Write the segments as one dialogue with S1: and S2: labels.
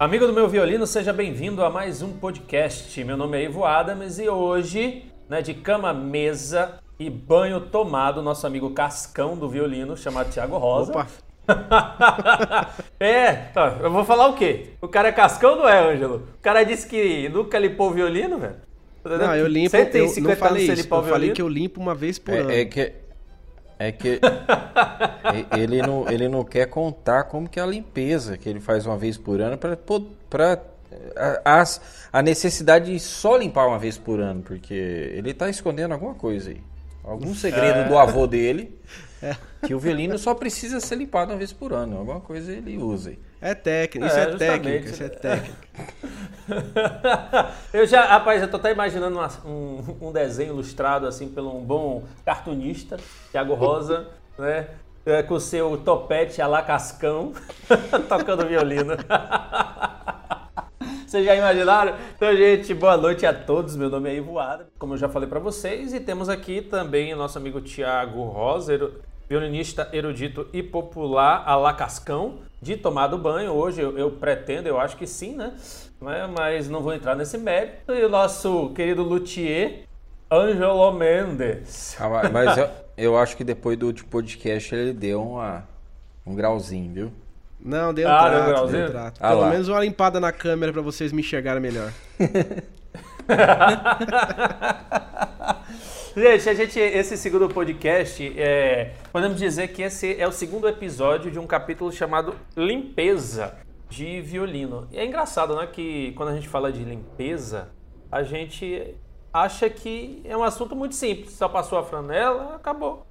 S1: Amigo do meu violino, seja bem-vindo a mais um podcast. Meu nome é Ivo Adams e hoje, né, de cama, mesa e banho tomado, nosso amigo Cascão do violino, chamado Thiago Rosa.
S2: Opa!
S1: é, tá, eu vou falar o quê? O cara é Cascão, não é, Ângelo? O cara disse que nunca limpou o violino, velho.
S2: Não, eu limpo, eu não falei isso, eu falei que eu limpo uma vez por
S3: é,
S2: ano.
S3: É que, é que ele, não, ele não quer contar como que é a limpeza que ele faz uma vez por ano para a, a necessidade de só limpar uma vez por ano, porque ele está escondendo alguma coisa aí. Algum segredo é. do avô dele é. que o violino só precisa ser limpado uma vez por ano. Alguma coisa ele usa aí.
S2: É técnica, isso é, é técnica, isso é técnica.
S1: eu já, rapaz, eu tô até imaginando uma, um, um, desenho ilustrado assim pelo um bom cartunista, Thiago Rosa, né? É, com o seu topete a la cascão, tocando violino. Vocês já imaginaram? Então, gente, boa noite a todos. Meu nome é Ivo Adam, como eu já falei para vocês, e temos aqui também o nosso amigo Thiago Rosa, violinista erudito e popular a la cascão de tomar banho. Hoje eu, eu, pretendo, eu acho que sim, né? Mas não vou entrar nesse mérito. E o nosso querido luthier, Angelo Mendes.
S3: Ah, mas eu, eu, acho que depois do último podcast ele deu uma, um grauzinho, viu?
S2: Não, deu ah, trato, deu, grauzinho? deu trato. Ah, Pelo lá. menos uma limpada na câmera para vocês me enxergarem melhor.
S1: Gente, a gente, esse segundo podcast, é, podemos dizer que esse é o segundo episódio de um capítulo chamado Limpeza de Violino. E é engraçado, né, que quando a gente fala de limpeza, a gente acha que é um assunto muito simples. Só passou a franela, acabou.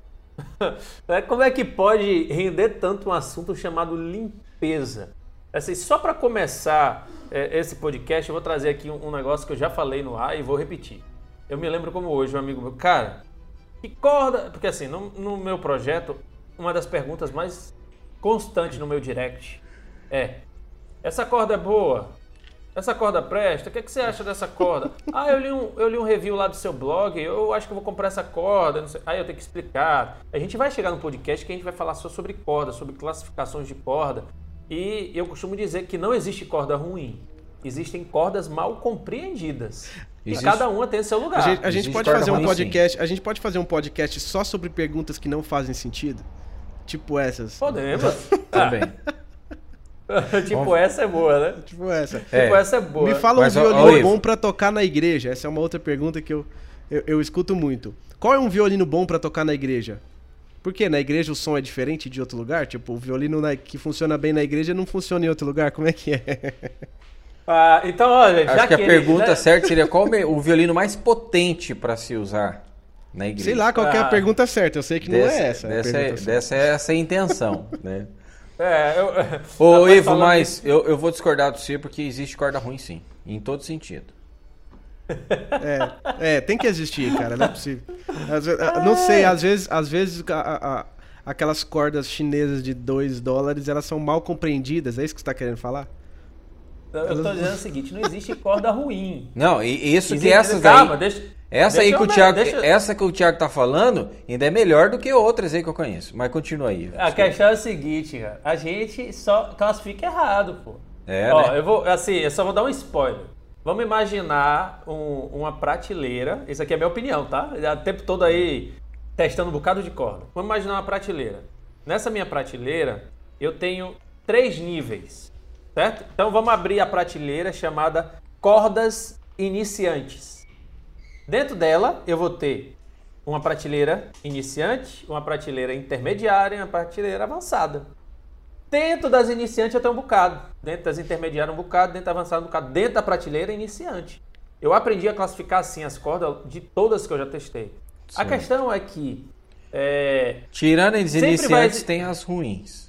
S1: É, como é que pode render tanto um assunto chamado limpeza? Assim, só para começar é, esse podcast, eu vou trazer aqui um, um negócio que eu já falei no ar e vou repetir. Eu me lembro como hoje, um amigo meu, cara, que corda. Porque assim, no, no meu projeto, uma das perguntas mais constantes no meu direct é: essa corda é boa? Essa corda presta? O que, é que você acha dessa corda? ah, eu li, um, eu li um review lá do seu blog, eu acho que eu vou comprar essa corda. Aí eu tenho que explicar. A gente vai chegar no podcast que a gente vai falar só sobre corda, sobre classificações de corda. E eu costumo dizer que não existe corda ruim. Existem cordas mal compreendidas. Existe... E cada uma tem seu lugar.
S2: A gente, a gente pode fazer um podcast. Sim. A gente pode fazer um podcast só sobre perguntas que não fazem sentido? Tipo essas.
S1: Podemos. Também. tipo, Bom, essa é boa, né?
S2: Tipo essa.
S1: É. Tipo, essa é boa.
S2: Me fala um violino bom para tocar na igreja. Essa é uma outra pergunta que eu, eu, eu escuto muito. Qual é um violino bom para tocar na igreja? Por quê? Na igreja o som é diferente de outro lugar? Tipo, o violino na, que funciona bem na igreja não funciona em outro lugar? Como é que é?
S1: Ah, então, olha,
S3: Acho que, que a pergunta né? certa seria qual o violino mais potente para se usar na igreja?
S2: Sei lá qual ah. é a ah. pergunta certa, eu sei que dessa, não é essa.
S3: Dessa,
S2: é,
S3: dessa é essa a intenção, né?
S1: É, eu...
S3: Ô, Ivo, mas eu, eu vou discordar do você porque existe corda ruim sim, em todo sentido.
S2: É, é, tem que existir, cara, não é possível. Vezes, não sei, às vezes, às vezes a, a, aquelas cordas chinesas de 2 dólares, elas são mal compreendidas, é isso que você está querendo falar?
S1: Eu estou dizendo o seguinte, não existe corda ruim.
S3: Não, e isso existe, que essas calma, aí, deixa, essa deixa aí que o Thiago, deixa... essa que o Thiago tá falando, ainda é melhor do que outras aí que eu conheço. Mas continua aí.
S1: A questão é a seguinte, cara, a gente só classifica errado, pô.
S3: É,
S1: Ó,
S3: né?
S1: eu vou, assim, eu só vou dar um spoiler. Vamos imaginar um, uma prateleira. Isso aqui é minha opinião, tá? O tempo todo aí testando um bocado de corda. Vamos imaginar uma prateleira. Nessa minha prateleira, eu tenho três níveis certo? Então vamos abrir a prateleira chamada cordas iniciantes. Dentro dela eu vou ter uma prateleira iniciante, uma prateleira intermediária e uma prateleira avançada. Dentro das iniciantes eu tenho um bocado, dentro das intermediárias um bocado, dentro da avançada um bocado, dentro da prateleira iniciante. Eu aprendi a classificar assim as cordas de todas que eu já testei. Sim. A questão é que é,
S3: tirando as iniciantes vai... tem as ruins.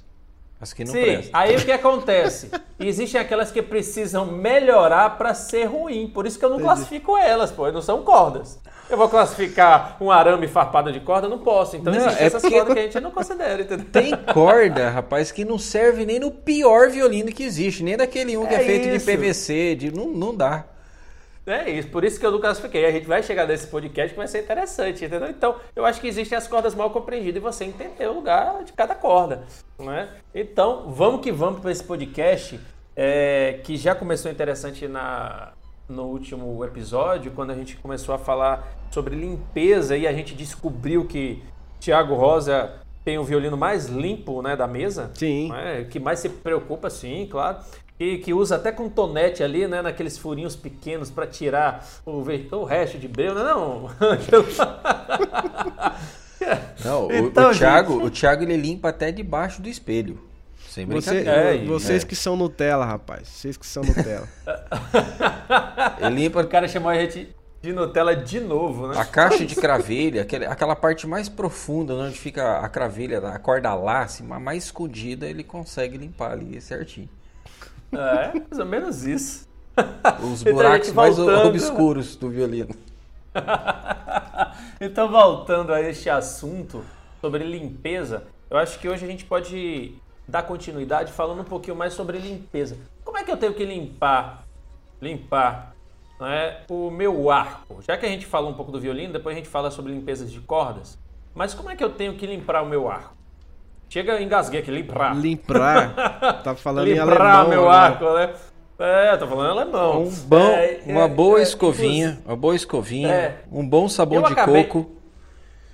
S3: As que não
S1: Sim, prestam. aí o que acontece? Existem aquelas que precisam melhorar para ser ruim. Por isso que eu não Entendi. classifico elas, pô. Não são cordas. Eu vou classificar um arame farpado de corda? Não posso. Então não, existem é essas cordas que a gente não considera, entendeu?
S3: Tem corda, rapaz, que não serve nem no pior violino que existe. Nem daquele um que é, é feito isso. de PVC. De, não, não dá.
S1: É isso, por isso que eu não classifiquei. A gente vai chegar nesse podcast que vai ser interessante, entendeu? Então, eu acho que existem as cordas mal compreendidas e você entender o lugar de cada corda, né? Então, vamos que vamos para esse podcast é, que já começou interessante na, no último episódio, quando a gente começou a falar sobre limpeza e a gente descobriu que Tiago Rosa tem o violino mais limpo né, da mesa.
S2: Sim.
S1: Né, que mais se preocupa, sim, claro. E que usa até com tonete ali, né, naqueles furinhos pequenos para tirar o, o resto de breu, não é não?
S3: Não, o, então, o Thiago, gente... o Thiago ele limpa até debaixo do espelho. Sem
S2: Você, é, vocês é. que são Nutella, rapaz. Vocês que são Nutella.
S1: ele limpa. O cara chamou a gente de Nutella de novo, né?
S3: A caixa de cravelha, aquela, aquela parte mais profunda, onde fica a cravelha, a corda lace, mais escondida, ele consegue limpar ali certinho.
S1: É, mais ou menos isso.
S3: Os então, buracos então, mais obscuros do violino.
S1: então, voltando a este assunto sobre limpeza, eu acho que hoje a gente pode dar continuidade falando um pouquinho mais sobre limpeza. Como é que eu tenho que limpar, limpar é, o meu arco? Já que a gente falou um pouco do violino, depois a gente fala sobre limpezas de cordas. Mas como é que eu tenho que limpar o meu arco? Chega, engasguei aqui, limpar.
S2: Limpar. Tá falando
S1: limpar
S2: em alemão.
S1: meu arco, né? É, tô falando alemão.
S3: Um bom, é, uma é, boa é, escovinha, uma boa escovinha, é. um bom sabão de acabei, coco.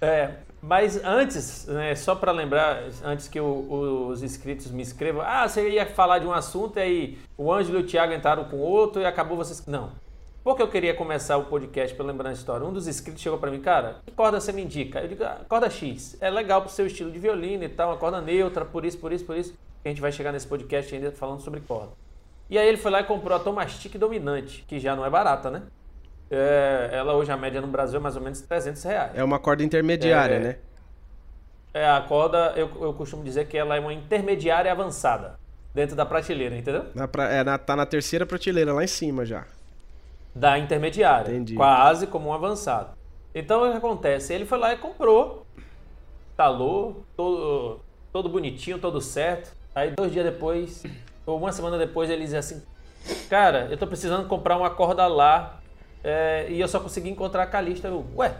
S1: É, mas antes, né, só para lembrar, antes que o, os inscritos me escrevam, ah, você ia falar de um assunto e aí o Ângelo e o Thiago entraram com outro e acabou vocês. Não. Porque eu queria começar o podcast para lembrar a história. Um dos inscritos chegou para mim, cara, que corda você me indica? Eu digo, ah, corda X. É legal pro seu estilo de violino e tal, uma corda neutra, por isso, por isso, por isso. A gente vai chegar nesse podcast ainda falando sobre corda. E aí ele foi lá e comprou a Tomastic Dominante, que já não é barata, né? É, ela hoje, a média no Brasil é mais ou menos 300 reais.
S2: É uma corda intermediária, é, né?
S1: É, a corda, eu, eu costumo dizer que ela é uma intermediária avançada, dentro da prateleira, entendeu?
S2: Na pra, é, na, tá na terceira prateleira, lá em cima já.
S1: Da intermediária, Entendi. quase como um avançado. Então, o que acontece? Ele foi lá e comprou, talou, todo, todo bonitinho, todo certo. Aí, dois dias depois, ou uma semana depois, ele diz assim: Cara, eu tô precisando comprar uma corda lá é, e eu só consegui encontrar a Calista. Eu, ué,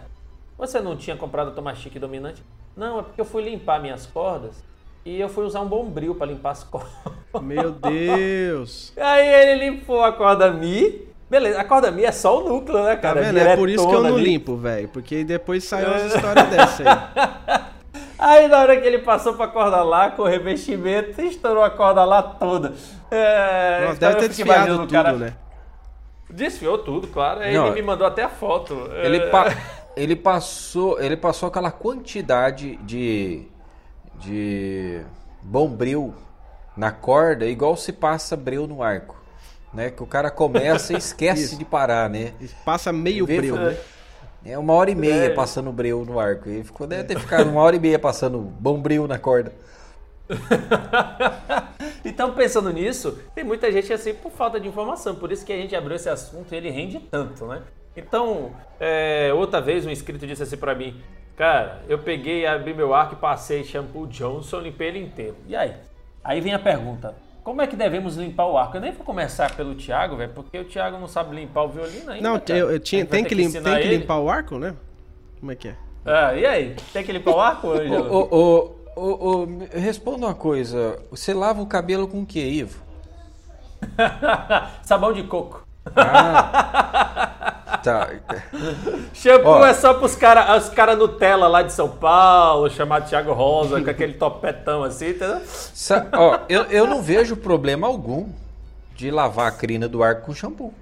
S1: você não tinha comprado a Tomastic dominante? Não, é porque eu fui limpar minhas cordas e eu fui usar um bombril para limpar as cordas.
S2: Meu Deus!
S1: Aí ele limpou a corda Mi. Beleza, a corda Mi é só o núcleo, né, cara?
S2: Tá vendo? É por isso que eu não ali. limpo, velho. Porque depois saiu umas histórias dessa aí.
S1: Aí na hora que ele passou pra corda lá com o revestimento, estourou a corda lá toda.
S2: É, Nossa, deve ter desfiado tudo, cara... né?
S1: Desfiou tudo, claro. Não, ele me mandou até a foto.
S3: Ele, é... pa... ele passou, ele passou aquela quantidade de de bombril na corda, igual se passa breu no arco, né? Que o cara começa e esquece de parar, né?
S2: Passa meio breu, né?
S3: É uma hora e meia é. passando breu no arco. E ficou, deve ter ficado uma hora e meia passando bom breu na corda.
S1: então, pensando nisso, tem muita gente assim por falta de informação. Por isso que a gente abriu esse assunto e ele rende tanto, né? Então, é, outra vez um inscrito disse assim para mim: Cara, eu peguei, abri meu arco e passei shampoo Johnson, limpei ele inteiro. E aí? Aí vem a pergunta: como é que devemos limpar o arco? Eu nem vou começar pelo Thiago, velho, porque o Thiago não sabe limpar o violino ainda.
S2: Não, eu, eu tinha, tem, que, lim, tem que limpar o arco, né? Como é que é?
S1: Ah, e aí? Tem que limpar o arco,
S3: ô, ô, ô, Responda uma coisa. Você lava o cabelo com o que, Ivo?
S1: Sabão de coco.
S3: Ah, tá.
S1: Shampoo Ó, é só pros caras os cara Nutella lá de São Paulo, chamado Thiago Rosa, com aquele topetão assim, entendeu?
S3: Ó, eu, eu não vejo problema algum de lavar a crina do arco com shampoo.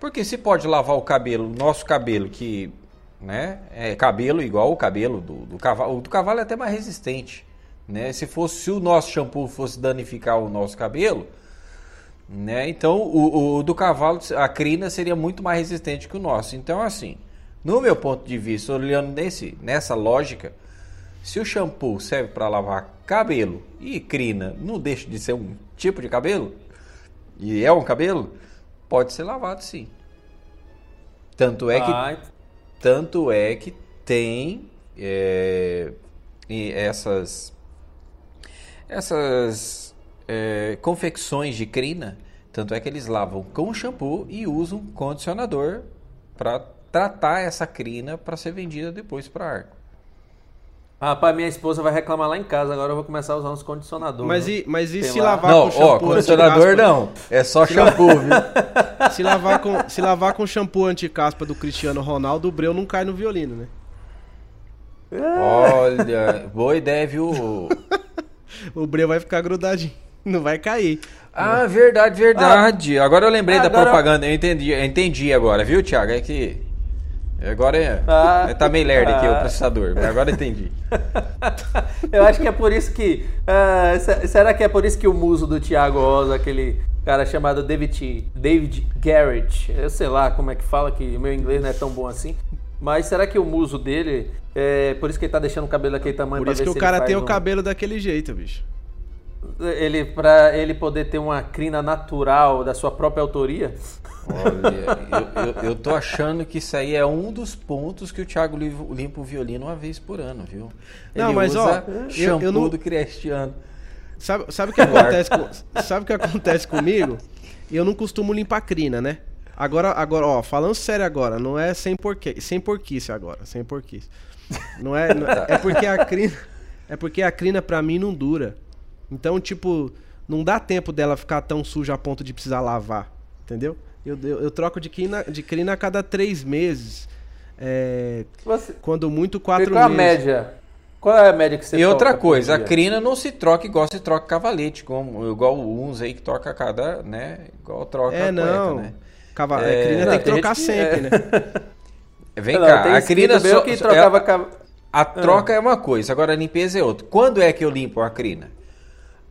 S3: Porque se pode lavar o cabelo, nosso cabelo, que né, é cabelo igual o cabelo do, do cavalo. O do cavalo é até mais resistente. Né? Se fosse se o nosso shampoo fosse danificar o nosso cabelo, né? Então, o, o, do cavalo, a crina seria muito mais resistente que o nosso. Então, assim, no meu ponto de vista, olhando nesse, nessa lógica, se o shampoo serve para lavar cabelo e crina não deixa de ser um tipo de cabelo, e é um cabelo, pode ser lavado sim. Tanto é que, ah, tanto é que tem é, essas, essas é, confecções de crina, tanto é que eles lavam com shampoo e usam condicionador para tratar essa crina para ser vendida depois para arco.
S1: Rapaz, minha esposa vai reclamar lá em casa, agora eu vou começar a usar uns condicionadores.
S2: Mas e, mas e se
S1: lá.
S2: lavar
S3: Não,
S2: com shampoo
S3: ó, condicionador não. É só shampoo, viu?
S2: Se lavar com, se lavar com shampoo anticaspa do Cristiano Ronaldo, o breu não cai no violino, né?
S3: Olha, boa ideia, viu?
S2: O breu vai ficar grudadinho. Não vai cair.
S3: Ah, verdade, verdade. Agora eu lembrei da
S1: Agora-
S3: propaganda. Eu entendi, eu entendi agora, viu, Thiago? É que. Agora é.
S1: Ah.
S3: é tá meio lerdo aqui o
S1: Ah.
S3: processador, mas agora eu entendi.
S1: Eu acho que é por isso que. ah, se- será que é por isso que o muso do Thiago Oza, aquele cara chamado David, David Garrett, eu sei lá como é que fala, que o meu inglês não é tão bom assim. Mas será que o muso dele é por isso que ele tá deixando o cabelo daquele tamanho
S2: Por isso que o cara tem o
S1: um-
S2: cabelo daquele jeito, bicho.
S1: Ele, pra ele poder ter uma crina natural da sua própria autoria.
S3: Olha, eu, eu, eu tô achando que isso aí é um dos pontos que o Thiago li- limpa o violino uma vez por ano, viu? Ele
S2: Não, mas, ó,
S3: usa
S2: eu-
S3: shampoo
S2: eu não-
S3: do Cristiano.
S2: Sabe, sabe o que acontece com, sabe o que acontece comigo? Eu não costumo limpar crina, né? Agora, agora, ó, falando sério agora, não é sem porquê, sem porquice agora, sem porquice. Não é, não- é porque a crina, é porque a crina pra mim não dura. Então, tipo, não dá tempo dela ficar tão suja a ponto de precisar lavar, entendeu? Eu, eu, eu troco de crina, de crina a cada três meses. É,
S1: Você,
S2: quando muito quatro
S1: qual a
S2: meses.
S1: média? Qual é a média que você
S3: E outra coisa, a crina não se troca igual se troca cavalete, como, igual uns aí que troca a cada, né? Igual troca
S2: É,
S3: a cueca,
S2: não.
S3: né?
S2: Cava-
S3: É,
S2: é, crina
S1: não,
S2: tem que
S1: tem
S2: trocar
S1: que-
S2: sempre,
S1: é.
S2: né?
S3: Vem
S1: Não,
S3: cá,
S1: tem
S3: a crina só,
S1: que trocava
S3: é-
S1: ca-
S3: A troca é uma coisa, agora a limpeza é outra. Quando é que eu limpo a crina?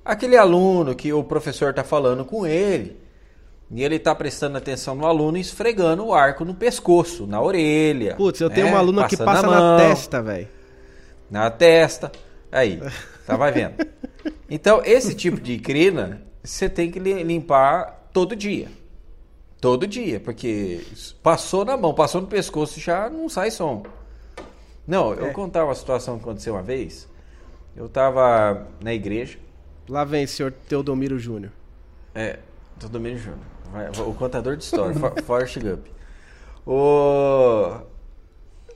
S3: Aquele aluno que o professor está falando com ele, e ele está prestando atenção no aluno e esfregando o arco no pescoço, na orelha.
S2: Putz, eu tenho
S3: né?
S2: uma aluna que
S3: Passando
S2: passa na testa, velho.
S3: Na testa. Aí, tá vai vendo. Então, esse tipo de crina, você tem que li- limpar todo dia. Todo dia, porque passou na mão, passou no pescoço, já não sai som. Não, eu
S2: É.
S3: contar uma situação que aconteceu uma vez. Eu tava na igreja,
S2: Lá vem, senhor Teodomiro Júnior.
S3: é, Domínio Júnior, o contador de história, For- Forrest Gump. O,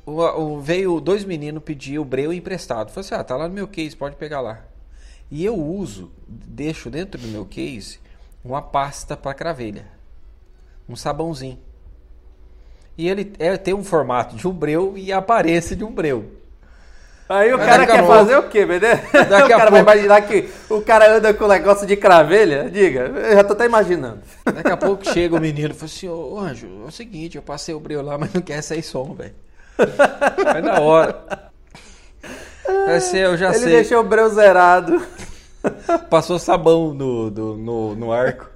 S3: o, o- veio dois meninos pedir o breu emprestado. Falei assim, ah, tá lá no meu case, pode pegar lá. E eu uso, deixo dentro do meu case uma pasta para cravelha, um sabãozinho. E ele é, tem um formato de um breu e a aparência de um breu.
S1: Aí o
S3: Mas
S1: cara quer fazer o quê, beleza?
S3: Daqui
S1: o cara vai
S3: pouco-
S1: imaginar que o cara anda com um negócio de cravelha? Diga, eu já tô até imaginando.
S3: Daqui a pouco chega o menino e fala assim, ô Anjo, é o seguinte, eu passei o breu lá, mas não quer sair som, velho. Vai na hora. Vai ser, eu já
S1: Ele
S3: sei.
S1: deixou o breu zerado.
S3: Passou sabão no, no, no arco.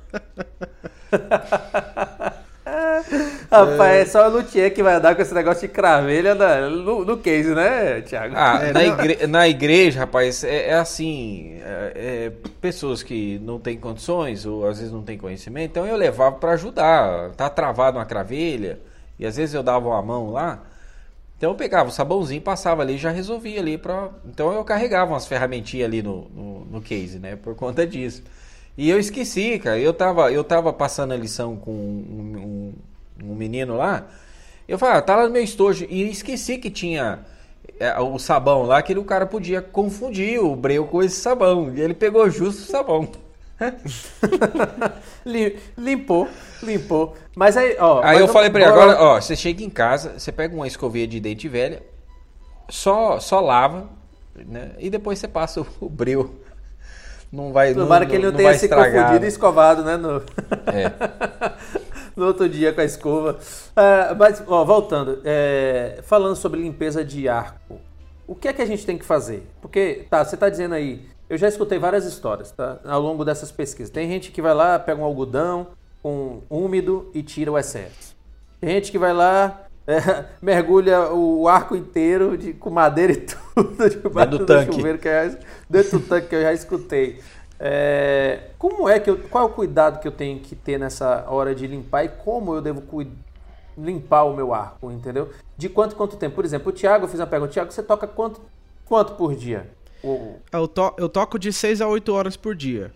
S1: Rapaz, é só o Luthier que vai andar com esse negócio de cravelha na- no, no case, né, Thiago?
S3: Ah,
S2: É,
S3: na, igre- na igreja, rapaz, é, é assim, é, é, pessoas que não têm condições ou às vezes não têm conhecimento, então eu levava para ajudar, tá travado uma cravelha e às vezes eu dava uma mão lá, então eu pegava o sabãozinho, passava ali e já resolvia ali para, então eu carregava umas ferramentinhas ali no, no, no case, né, por conta disso. E eu esqueci, cara, eu tava, eu tava passando a lição com um, um, um menino lá, eu falei, ah, tá lá no meu estojo. E esqueci que tinha é, o sabão lá, que ele- o cara podia confundir o breu com esse sabão. E ele pegou justo o sabão.
S1: Lim- Limpou, limpou. Mas aí, ó.
S3: Aí eu falei pra ele, agora, ó, você chega em casa, você pega uma escovinha de dente velha, só, só lava, né? E depois você passa o, o breu. Não vai
S1: Tomara que ele não, tenha
S3: vai
S1: se
S3: estragar,
S1: confundido e escovado, né? No...
S3: É.
S1: no outro dia com a escova. Ah, mas, ó, voltando, é, falando sobre limpeza de arco, o que é que a gente tem que fazer? Porque, tá, você tá dizendo aí, eu já escutei várias histórias, tá? Ao longo dessas pesquisas. Tem gente que vai lá, pega um algodão com úmido e tira o excesso. Tem gente que vai lá, é, mergulha o arco inteiro de, com madeira e tudo debaixo
S3: do
S1: do,
S3: tanque.
S1: chuveiro, que já, dentro do tanque que eu já escutei. É, como é que eu, qual é o cuidado que eu tenho que ter nessa hora de limpar e como eu devo limpar o meu arco, entendeu? De quanto quanto tempo? Por exemplo, o Thiago, eu fiz uma pergunta, Thiago, você toca quanto, quanto por dia? O-
S2: Eu, to- eu toco de 6 a 8 horas por dia.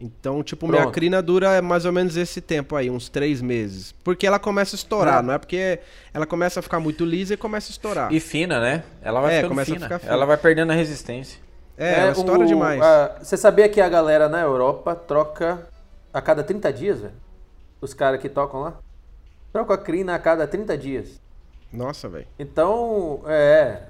S2: Então, tipo, minha
S1: Pronto.
S2: crina dura mais ou menos esse tempo aí, uns três meses. Porque ela começa a estourar,
S1: Ah.
S2: não é porque ela começa a ficar muito lisa e começa a estourar.
S3: E fina, né? Ela vai
S2: É,
S3: ficando
S2: começa a
S3: fina.
S2: ficar fina.
S3: Ela vai perdendo a resistência.
S2: É, ela estoura
S1: o-
S2: demais.
S1: a- você sabia que a galera na Europa troca a cada 30 dias, velho? Os caras que tocam lá? Trocam a crina a cada 30 dias.
S2: Nossa, velho.
S1: Então, é.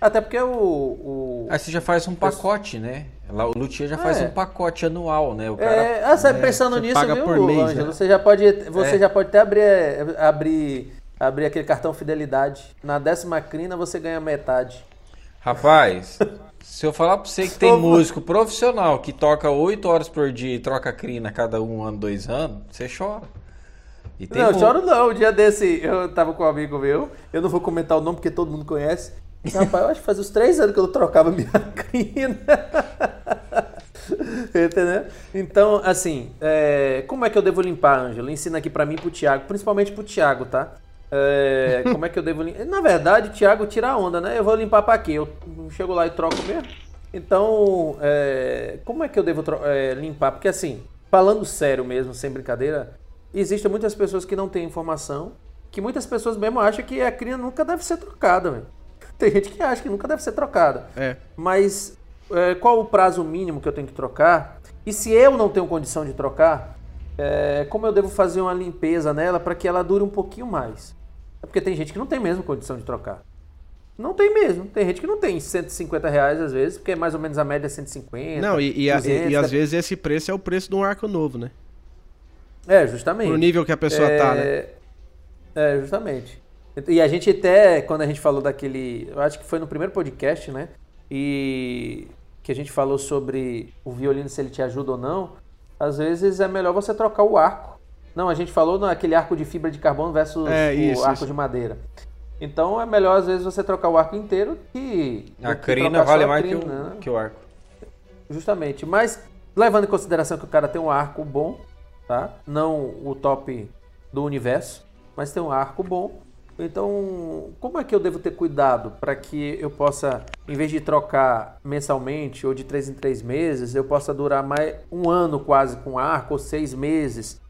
S1: Até porque o. o
S3: Aí você já faz um pacote, né? Lá, o Luthier já faz
S1: É.
S3: um pacote anual, né? O cara
S1: É, ah, você
S2: É,
S1: pensando
S2: você
S1: nisso,
S2: paga
S1: viu,
S2: por mês,
S1: Ângelo?
S2: né?
S1: Você já pode, você
S3: É.
S1: já pode até abrir, abrir, abrir aquele cartão fidelidade. Na décima crina você ganha metade.
S3: Rapaz, se eu falar pra você que tem músico profissional que toca 8 horas por dia e troca crina cada um ano, dois anos, você chora. E tem
S1: não,
S3: mu-
S1: choro não. Um dia desse, eu tava com um amigo meu, eu não vou comentar o nome porque todo mundo conhece. Rapaz, eu acho que faz uns três anos que eu não trocava minha crina. Entendeu? Então, assim, é, como é que eu devo limpar, Ângelo? Ensina aqui pra mim e pro Thiago, principalmente pro Thiago, tá? É, como é que eu devo limpar? Na verdade, Thiago tira a onda, né? Eu vou limpar pra quê? Eu chego lá e troco mesmo. Então, é, como é que eu devo é, limpar? Porque assim, falando sério mesmo, sem brincadeira, existem muitas pessoas que não têm informação, que muitas pessoas mesmo acham que a crina nunca deve ser trocada, velho. Tem gente que acha que nunca deve ser trocada.
S2: É.
S1: Mas é, qual o prazo mínimo que eu tenho que trocar? E se eu não tenho condição de trocar, é, como eu devo fazer uma limpeza nela para que ela dure um pouquinho mais? É porque tem gente que não tem mesmo condição de trocar. Não tem mesmo. Tem gente que não tem 150 reais às vezes, porque mais ou menos a média é 150.
S2: Não, e, e, a- e-
S1: 200,
S2: e às vezes esse preço é o preço de um arco novo, né?
S1: É, justamente.
S2: Pro nível que a pessoa tá, né?
S1: É, É, justamente. E a gente até, quando a gente falou daquele. Eu acho que foi no primeiro podcast, né? E que a gente falou sobre o violino, se ele te ajuda ou não. Às vezes é melhor você trocar o arco. Não, a gente falou naquele arco de fibra de carbono versus
S2: É,
S1: o
S2: isso,
S1: arco
S2: isso.
S1: de madeira. Então é melhor, às vezes, você trocar o arco inteiro que.
S3: A
S1: que
S3: crina vale
S1: a
S3: mais que
S1: crina,
S3: o,
S1: né?
S3: que o arco.
S1: Justamente. Mas levando em consideração que o cara tem um arco bom, tá? Não o top do universo, mas tem um arco bom. Então, como é que eu devo ter cuidado para que eu possa, em vez de trocar mensalmente ou de três em três meses, eu possa durar mais um ano quase com arco ou seis meses?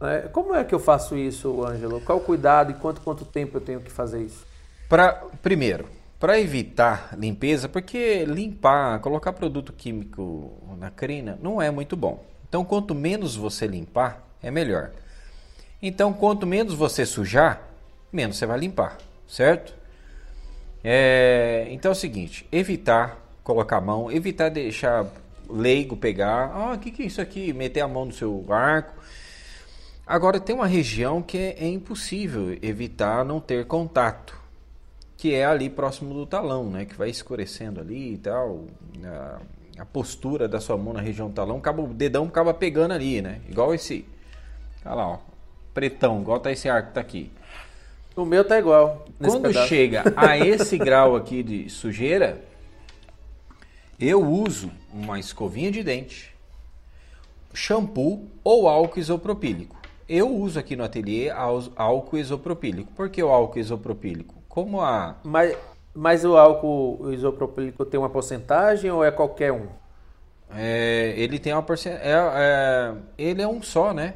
S1: Né? Como é que eu faço isso, Ângelo? Qual o cuidado e quanto quanto tempo eu tenho que fazer isso?
S3: Pra, primeiro, para evitar limpeza, porque limpar, colocar produto químico na crina não é muito bom. Então, quanto menos você limpar, é melhor. Então, quanto menos você sujar, menos você vai limpar, certo? É, então é o seguinte, evitar colocar a mão, evitar deixar leigo pegar. Ah, o que, que é isso aqui? Meter a mão no seu arco. Agora tem uma região que é, é impossível evitar não ter contato, que é ali próximo do talão, né? Que vai escurecendo ali e tal. A, a postura da sua mão na região do talão, acaba, o dedão acaba pegando ali, né? Igual esse. Olha lá, ó. Pretão, igual tá esse arco que tá aqui.
S1: O meu tá igual.
S3: Quando
S1: pedaço.
S3: chega a esse grau aqui de sujeira, eu uso uma escovinha de dente, shampoo ou álcool isopropílico. Eu uso aqui no ateliê álcool isopropílico. Por que o álcool isopropílico? Como a
S1: Mas, mas o álcool isopropílico tem uma porcentagem ou é qualquer um?
S3: é, ele tem uma porcentagem, ele é um só, né?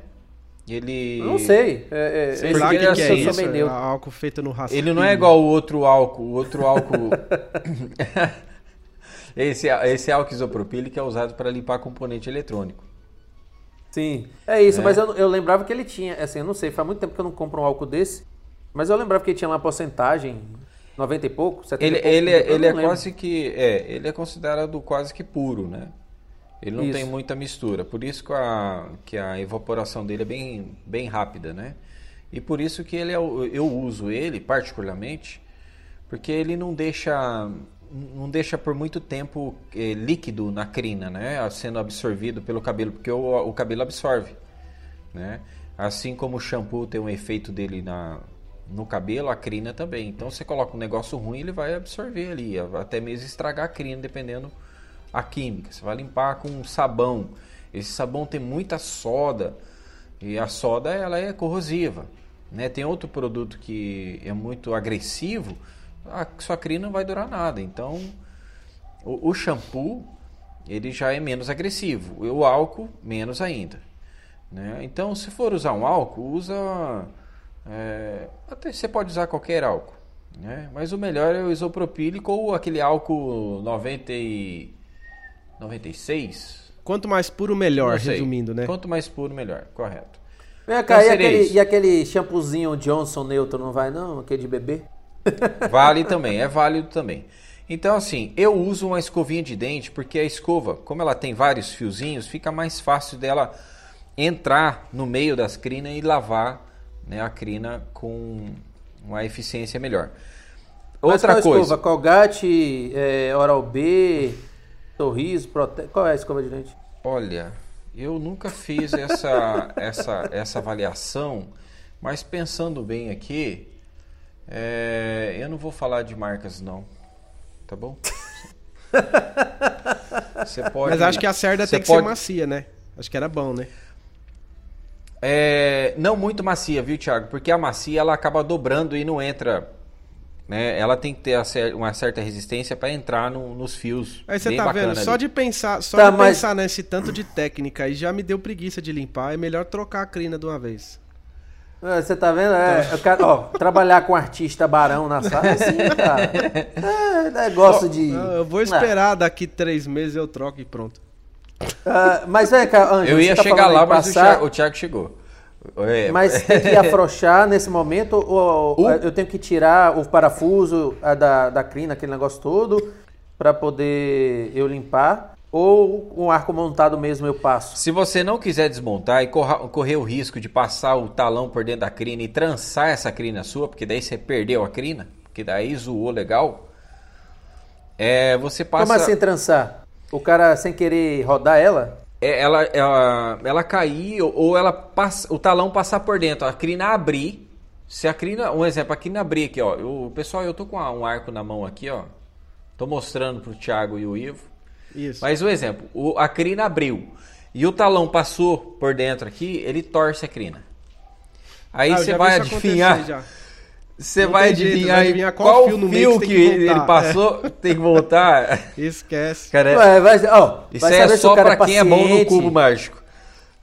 S3: Ele
S1: Eu não sei. É, é,
S2: Sei
S1: é
S2: lá que,
S1: eu
S2: que é isso. É álcool feito no raspinho.
S3: Ele não é igual o outro álcool. O outro álcool. esse, esse álcool isopropílico é usado para limpar componente eletrônico.
S1: Sim, é isso,
S3: É.
S1: mas eu, eu lembrava que ele tinha, assim, eu não sei, faz muito tempo que eu não compro um álcool desse, mas eu lembrava que ele tinha lá uma porcentagem, 90 e pouco, 70
S3: Ele,
S1: e pouco.
S3: ele, é- ele é
S1: lembro.
S3: quase que. É, ele é considerado quase que puro, né? Ele não
S1: Isso.
S3: tem muita mistura. Por isso que a, que a evaporação dele é bem, bem rápida, né? E por isso que ele é, eu uso ele particularmente, porque ele não deixa não deixa por muito tempo eh, líquido na crina, né? Sendo absorvido pelo cabelo, porque o, o cabelo absorve, né? Assim como o shampoo tem um efeito dele na, no cabelo, a crina também. Então você coloca um negócio ruim, ele vai absorver ali, até mesmo estragar a crina, dependendo a química. Você vai limpar com sabão. Esse sabão tem muita soda e a soda ela é corrosiva, né? Tem outro produto que é muito agressivo, a sua crina não vai durar nada. Então o, o shampoo ele já é menos agressivo. E o álcool, menos ainda. Né? Então, se for usar um álcool, usa. É, até você pode usar qualquer álcool. Né? Mas o melhor é o isopropílico ou aquele álcool 90 e 96.
S2: Quanto mais puro, melhor, resumindo, né?
S3: Quanto mais puro, melhor. Correto.
S1: Vem cá,
S3: Então
S1: e aquele,
S3: isso.
S1: e aquele shampoozinho Johnson neutro não vai não? Aquele de bebê?
S3: Vale também, é válido também. Então, assim, eu uso uma escovinha de dente porque a escova, como ela tem vários fiozinhos, fica mais fácil dela entrar no meio das crinas e lavar né, a crina com uma eficiência melhor.
S1: Mas
S3: Outra
S1: qual
S3: coisa,
S1: escova? Colgate, é, Oral B, Sorriso, Prote... Qual é a escova de dente?
S3: olha, eu nunca fiz essa, essa, essa avaliação, mas pensando bem aqui, é, eu não vou falar de marcas não, tá bom? Você pode,
S2: Mas acho que a cerda tem que
S3: pode-
S2: ser macia, né? Acho que era bom, né?
S3: É, não muito macia, viu, Thiago? Porque a macia ela acaba dobrando e não entra. Né? Ela tem que ter uma certa resistência para entrar no- nos fios.
S2: Aí você tá vendo,
S3: ali.
S2: só de pensar, só
S1: Tá,
S2: de
S1: mas-
S2: pensar nesse tanto de técnica aí já me deu preguiça de limpar, é melhor trocar a crina de uma vez.
S1: Ah, Você tá vendo? É, eu quero, ó, trabalhar com artista barão na sala, é assim, cara. É, negócio de...
S2: Eu vou esperar daqui três meses eu troco e pronto.
S1: Ah, mas vem cá, Ângelo,
S3: Eu ia
S1: tá
S3: chegar lá, mas o
S1: passar,
S3: Thiago, o Thiago chegou. É,
S1: Mas tem que afrouxar nesse momento ou
S3: O-
S1: eu tenho que tirar o parafuso da, da crina, aquele negócio todo, pra poder eu limpar? Ou o arco montado mesmo eu passo?
S3: Se você não quiser desmontar e corra- correr o risco de passar o talão por dentro da crina e trançar essa crina sua, porque daí você perdeu a crina, porque daí zoou legal, é, você passa.
S1: Como assim trançar? O cara sem querer rodar ela?
S3: é, ela, ela, ela cair ou- ou ela passa, o talão passar por dentro, a crina abrir. Se a crina, um exemplo, a crina abrir aqui, ó. Eu, pessoal, eu tô com um arco na mão aqui, ó. Tô mostrando pro Thiago e o Ivo.
S2: Isso.
S3: Mas o exemplo, o, a crina abriu e o talão passou por dentro aqui, ele torce a crina. Aí
S2: Ah,
S3: você vai adivinhar, você vai adivinhar,
S2: vai adivinhar qual
S3: qual
S2: fio no
S3: fio
S2: meio que
S3: que, ele passou, tem que voltar.
S2: Esquece.
S3: Cara,
S1: Ué, vai, ó,
S3: isso
S1: vai
S3: é só
S1: cara
S3: pra quem é bom no cubo mágico.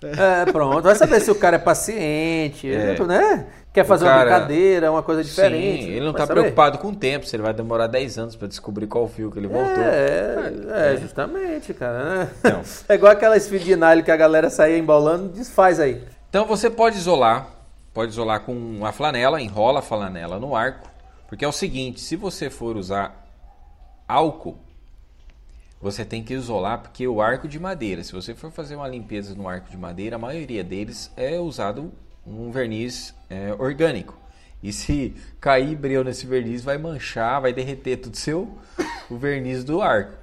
S1: É, pronto. Vai saber se o cara é paciente,
S3: É.
S1: né? Quer fazer
S3: O
S1: uma
S3: cara-
S1: brincadeira, uma coisa diferente.
S3: Sim, ele não tá
S1: saber.
S3: preocupado com o tempo, se ele vai demorar 10 anos pra descobrir qual fio que ele voltou.
S1: É, é, justamente, cara. né?
S3: Então.
S1: É igual aquela fio de nylon que a galera saía embolando, desfaz aí.
S3: Então você pode isolar, pode isolar com uma flanela, enrola a flanela no arco, porque é o seguinte, se você for usar álcool, você tem que isolar, porque o arco de madeira, se você for fazer uma limpeza no arco de madeira, a maioria deles é usado um verniz é, orgânico. E se cair breu nesse verniz, vai manchar, vai derreter tudo seu o verniz do arco.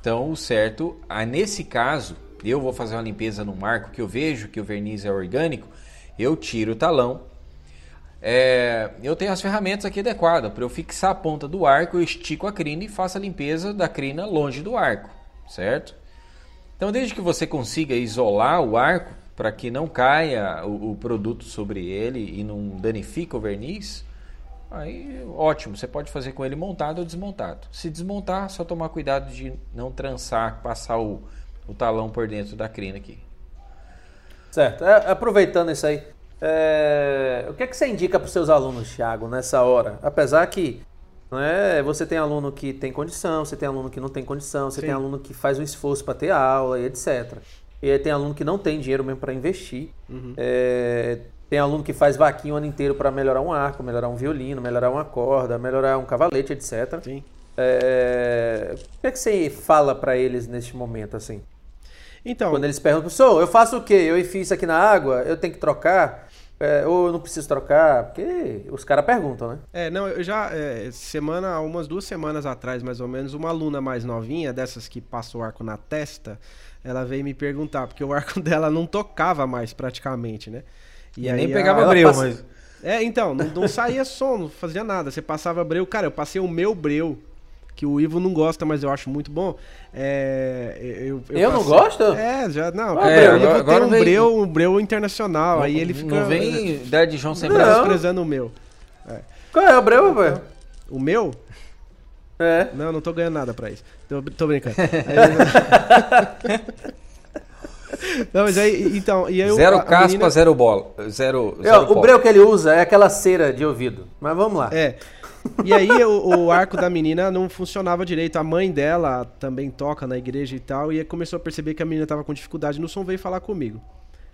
S3: Então, o certo, ah, nesse caso, eu vou fazer uma limpeza num arco que eu vejo que o verniz é orgânico, eu tiro o talão. É, eu tenho as ferramentas aqui adequadas para eu fixar a ponta do arco, eu estico a crina e faço a limpeza da crina longe do arco, certo? Então, desde que você consiga isolar o arco para que não caia o, o produto sobre ele e não danifique o verniz, aí ótimo, você pode fazer com ele montado ou desmontado. Se desmontar, só tomar cuidado de não trançar, passar o, o talão por dentro da crina aqui.
S1: Certo. É, aproveitando isso aí, é, o que é que você indica para os seus alunos, Thiago, nessa hora? Apesar que né, você tem aluno que tem condição, você tem aluno que não tem condição, você
S2: Sim.
S1: tem aluno que faz um esforço para ter aula e etc. E aí tem aluno que não tem dinheiro mesmo para investir. É, tem aluno que faz vaquinha o ano inteiro para melhorar um arco, melhorar um violino, melhorar uma corda, melhorar um cavalete, etc.
S2: Sim.
S1: É, o que é que você fala para eles neste momento, assim?
S2: Então,
S1: Quando eles perguntam, professor, eu faço o quê? Eu enfio isso aqui na água, eu tenho que trocar? É, ou eu não preciso trocar? Porque os caras perguntam, né?
S2: É, não, eu já, é, semana, umas duas semanas atrás, mais ou menos, uma aluna mais novinha, dessas que passa o arco na testa, ela veio me perguntar, porque o arco dela não tocava mais praticamente, né?
S3: E
S2: aí
S3: nem pegava breu,
S1: passa-
S3: mas...
S2: É, então, não, não saía som, não fazia nada. Você passava breu. Cara, eu passei o meu breu, que o Ivo não gosta, mas eu acho muito bom. É, eu,
S1: Eu não
S2: passei-
S1: gosto?
S2: É, já, não.
S1: Ah,
S2: é,
S1: breu,
S2: o Ivo
S3: agora-
S2: tem um
S3: vem-
S2: breu, um breu internacional, aí ele fica
S3: Não vem dar de João sem
S1: Não.
S3: braço.
S2: desprezando o meu.
S1: Qual é o breu, velho?
S2: O meu? É. Não, não tô ganhando nada pra isso. Tô, tô brincando. Aí, não, mas aí, então, e aí
S3: Zero a, caspa, menina... zero bola. Zero, zero
S4: o breu que ele usa é aquela cera de ouvido. Mas vamos lá.
S2: É. E aí o, o, arco da menina não funcionava direito. A mãe dela também toca na igreja e tal. E começou a perceber que a menina tava com dificuldade no som, veio falar comigo.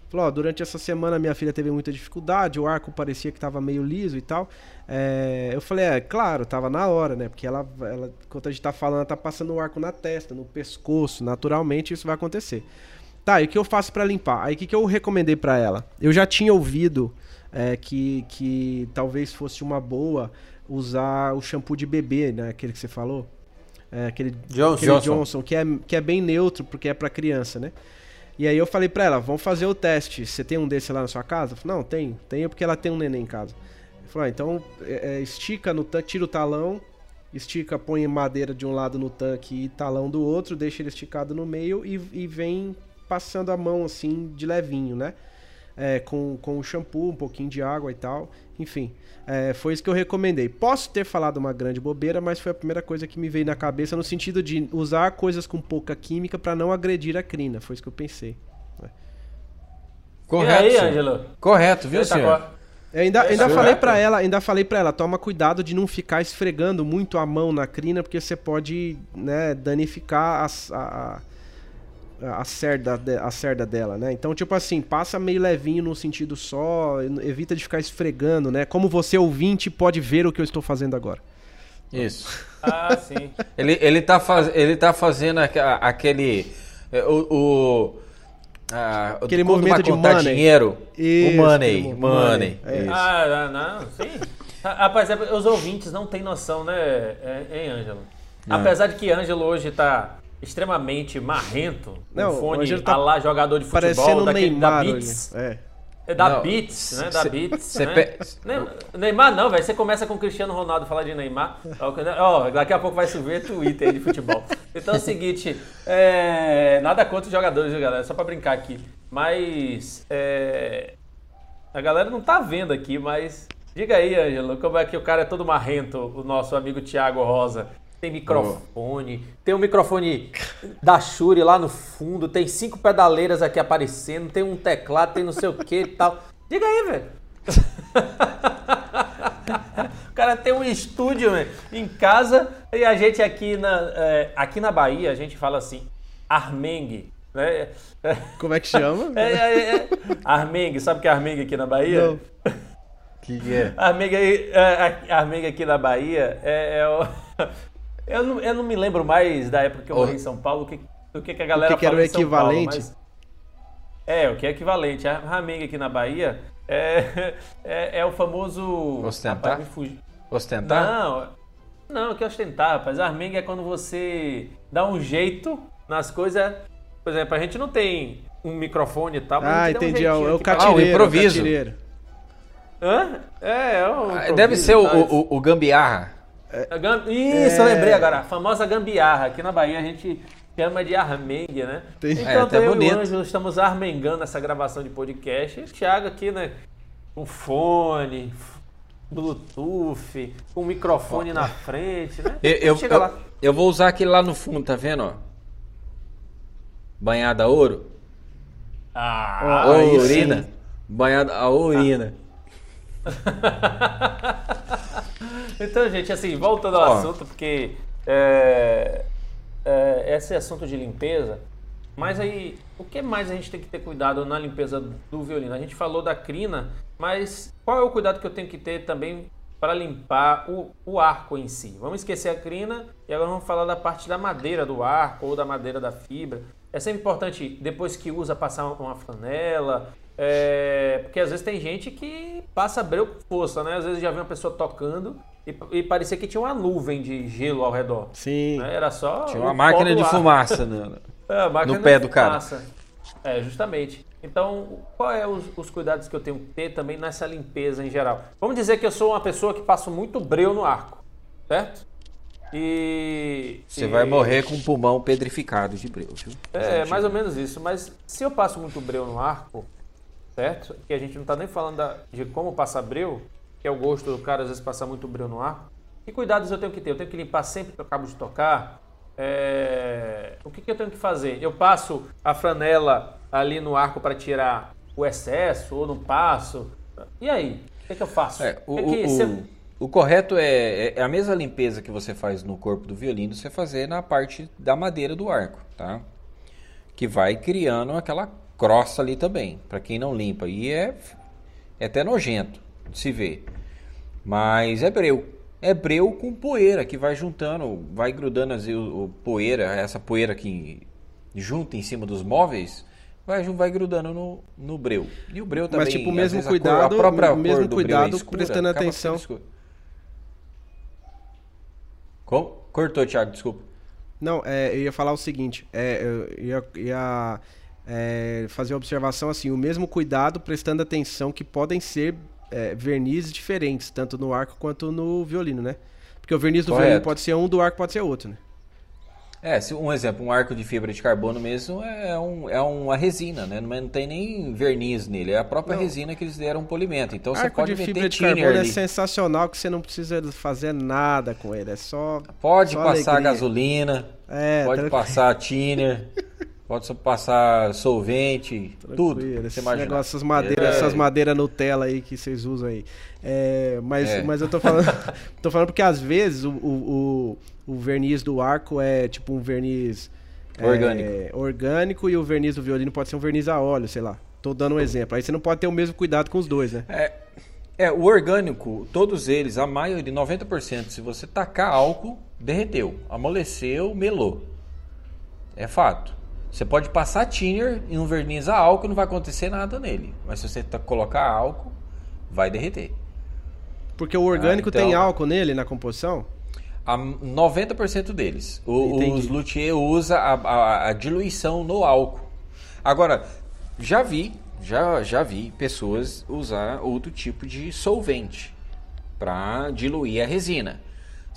S2: Falou, ó, durante essa semana minha filha teve muita dificuldade, o arco parecia que tava meio liso e tal. É, eu falei, é, claro, tava na hora, né? Porque ela, ela, enquanto a gente tá falando, ela tá passando o arco na testa, no pescoço. Naturalmente isso vai acontecer. Tá, e o que eu faço para limpar? Aí o que, que eu recomendei para ela? Eu já tinha ouvido é, que, que talvez fosse uma boa usar o shampoo de bebê, né? Aquele que você falou. É, aquele Johnson, aquele Johnson. Johnson que, é, que é bem neutro, porque é para criança, né? E aí eu falei pra ela, vamos fazer o teste. Você tem um desse lá na sua casa? Falei, não, tem. Tenho porque ela tem um neném em casa. Falei, ah, então é, é, estica no tanque, tira o talão, estica, põe madeira de um lado no tanque e talão do outro, deixa ele esticado no meio e, e vem passando a mão assim de levinho, né? É, com, com o shampoo, um pouquinho de água e tal. Enfim, é, foi isso que eu recomendei. Posso ter falado uma grande bobeira, mas foi a primeira coisa que me veio na cabeça no sentido de usar coisas com pouca química para não agredir a crina. Foi isso que eu pensei.
S3: Correto. E aí, Ângelo? Correto, viu, senhor?
S2: Eu ainda, ainda falei para ela, ainda falei para ela, toma cuidado de não ficar esfregando muito a mão na crina, porque você pode, né, danificar a, a, a cerda, a cerda dela, né? Então, tipo assim, passa meio levinho num sentido só, evita de ficar esfregando, né? Como você ouvinte pode ver o que eu estou fazendo agora.
S3: Isso. Ah, sim. ele, ele, tá faz, ele tá fazendo aquele. É, o, o
S2: ah, aquele movimento de money.
S3: dinheiro. Isso, o money, money. money.
S1: É ah, não, sim. Rapaz, é, os ouvintes não têm noção, né, é, hein, Ângelo? Apesar de que Ângelo hoje tá extremamente marrento, não, um fone tá lá jogador de futebol, daquele Neymar da Beats. É. É da não, Beats, né? Da cê, Beats. Cê né? Pe... Neymar não, velho. Você começa com o Cristiano Ronaldo falar de Neymar. Ó, daqui a pouco vai subir Twitter de futebol. Então é o seguinte, é, nada contra os jogadores, viu, galera? Só pra brincar aqui. Mas é, a galera não tá vendo aqui, mas diga aí, Ângelo, como é que o cara é todo marrento, o nosso amigo Thiago Rosa. Tem microfone, oh. tem um microfone da Shure lá no fundo, tem cinco pedaleiras aqui aparecendo, tem um teclado, tem não sei o que e tal. Diga aí, velho. o cara tem um estúdio véio, em casa e a gente aqui na, é, aqui na Bahia, a gente fala assim, armengue. Né?
S2: Como é que chama?
S1: É, é, é. Armengue, sabe o que é armengue aqui na Bahia?
S3: Não. que, que é?
S1: Armengue, é, armengue aqui na Bahia é, é o eu não, eu não me lembro mais da época que eu morei em São Paulo, o que, o que, que a galera
S2: o que, que era o equivalente? Paulo, mas...
S1: É, o que é equivalente. A Ramenga aqui na Bahia é, é, é o famoso.
S3: Ostentar?
S1: Rapaz,
S3: Ostentar?
S1: Não, não, que ostentar, rapaz. A Armenga é quando você dá um jeito nas coisas. Por exemplo, a gente não tem um microfone e tal.
S2: Ah, entendi. Um é o catireiro. Ah, o
S3: improviso.
S1: O Hã? É, é o
S3: ah, Deve ser o, o, o gambiarra.
S1: É, Isso, é... eu lembrei agora. A famosa gambiarra. Aqui na Bahia a gente chama de armengue, né? Tem... Então, é, até eu bonito. e o Ângelo estamos armengando essa gravação de podcast. E o Thiago aqui, né? Com fone, Bluetooth, com microfone na frente, né?
S3: Eu, eu, eu, eu, vou usar aquele lá no fundo, tá vendo? Ó? Banhada a ouro.
S1: Ah,
S3: a urina. Banhada a urina.
S1: Então, gente, assim, voltando ao Ó. assunto, porque é, é, esse assunto de limpeza, mas aí, o que mais a gente tem que ter cuidado na limpeza do violino? A gente falou da crina, mas qual é o cuidado que eu tenho que ter também para limpar o, o arco em si? Vamos esquecer a crina e agora vamos falar da parte da madeira do arco ou da madeira da fibra. É sempre importante, depois que usa, passar uma flanela, é, porque às vezes tem gente que passa breu com força, né? Às vezes já vê uma pessoa tocando e, e parecia que tinha uma nuvem de gelo ao redor.
S2: Sim.
S1: Né? Era só.
S3: Tinha uma máquina de fumaça no, é, máquina no pé do cara.
S1: É, justamente. Então, qual é os, os, cuidados que eu tenho que ter também nessa limpeza em geral? Vamos dizer que eu sou uma pessoa que passo muito breu no arco, certo? E.
S3: Você e... vai morrer com o pulmão pedrificado de breu, viu?
S1: É, mais ou menos isso. Mas se eu passo muito breu no arco, certo? Que a gente não está nem falando da, de como passar breu, que é o gosto do cara às vezes passar muito breu no arco. Que cuidados eu tenho que ter? Eu tenho que limpar sempre que eu acabo de tocar? É... O que, que eu tenho que fazer? Eu passo a franela ali no arco para tirar o excesso ou não passo? E aí? O que, que eu faço?
S3: É, o,
S1: que que
S3: o,
S1: você-
S3: o- o correto é, é a mesma limpeza que você faz no corpo do violino, você fazer na parte da madeira do arco, tá? Que vai criando aquela crosta ali também, para quem não limpa. E é, é até nojento de se ver. Mas é breu. É breu com poeira que vai juntando, vai grudando as, o, o poeira, essa poeira que junta em cima dos móveis, vai, vai grudando no, no breu. E o breu também,
S2: Mas, tipo, o mesmo
S3: vezes, a cor-
S2: cuidado-
S3: a própria
S2: o mesmo
S3: é
S2: cuidado
S3: escura,
S2: prestando atenção.
S3: Como? Cortou, Thiago, desculpa.
S2: Não, é, eu ia falar o seguinte, é, eu ia, ia, é, fazer a observação assim, o mesmo cuidado prestando atenção que podem ser é, vernizes diferentes, tanto no arco quanto no violino, né? Porque o verniz do
S3: Correto.
S2: violino pode ser um, do arco pode ser outro, né?
S3: É, um exemplo, um arco de fibra de carbono mesmo é, um, é uma resina, né? Não, é- não tem nem verniz nele, é a própria resina que eles deram polimento. Então você
S2: arco
S3: pode
S2: de
S3: meter
S2: fibra de carbono é
S3: ali.
S2: sensacional que você não precisa fazer nada com ele, é só
S3: Pode
S2: só
S3: passar
S2: alegria.
S3: gasolina,
S2: É,
S3: pode
S2: tranquilo.
S3: passar thinner, pode passar solvente, tudo.
S2: Tranquilo,
S3: Você
S2: Esse negócio, essas madeiras,
S3: É.
S2: essas madeiras Nutella aí que vocês usam aí. É, mas,
S3: É.
S2: mas eu tô falando, tô falando porque às vezes o, o, o, o verniz do arco é tipo um verniz é,
S3: Orgânico.
S2: orgânico e o verniz do violino pode ser um verniz a óleo, sei lá. Tô dando um exemplo. Aí você não pode ter o mesmo cuidado com os dois, né?
S3: É, é, o orgânico, todos eles, a maioria, 90%, se você tacar álcool, derreteu, amoleceu, melou. É fato. Você pode passar thinner e um verniz a álcool não vai acontecer nada nele. Mas se você tá- colocar álcool, vai derreter.
S2: Porque o orgânico
S3: então-
S2: tem álcool nele na composição.
S3: A 90% deles. O,
S2: Entendi.
S3: os luthier usa a, a- a diluição no álcool. Agora, já vi, já, já vi pessoas usar outro tipo de solvente para diluir a resina.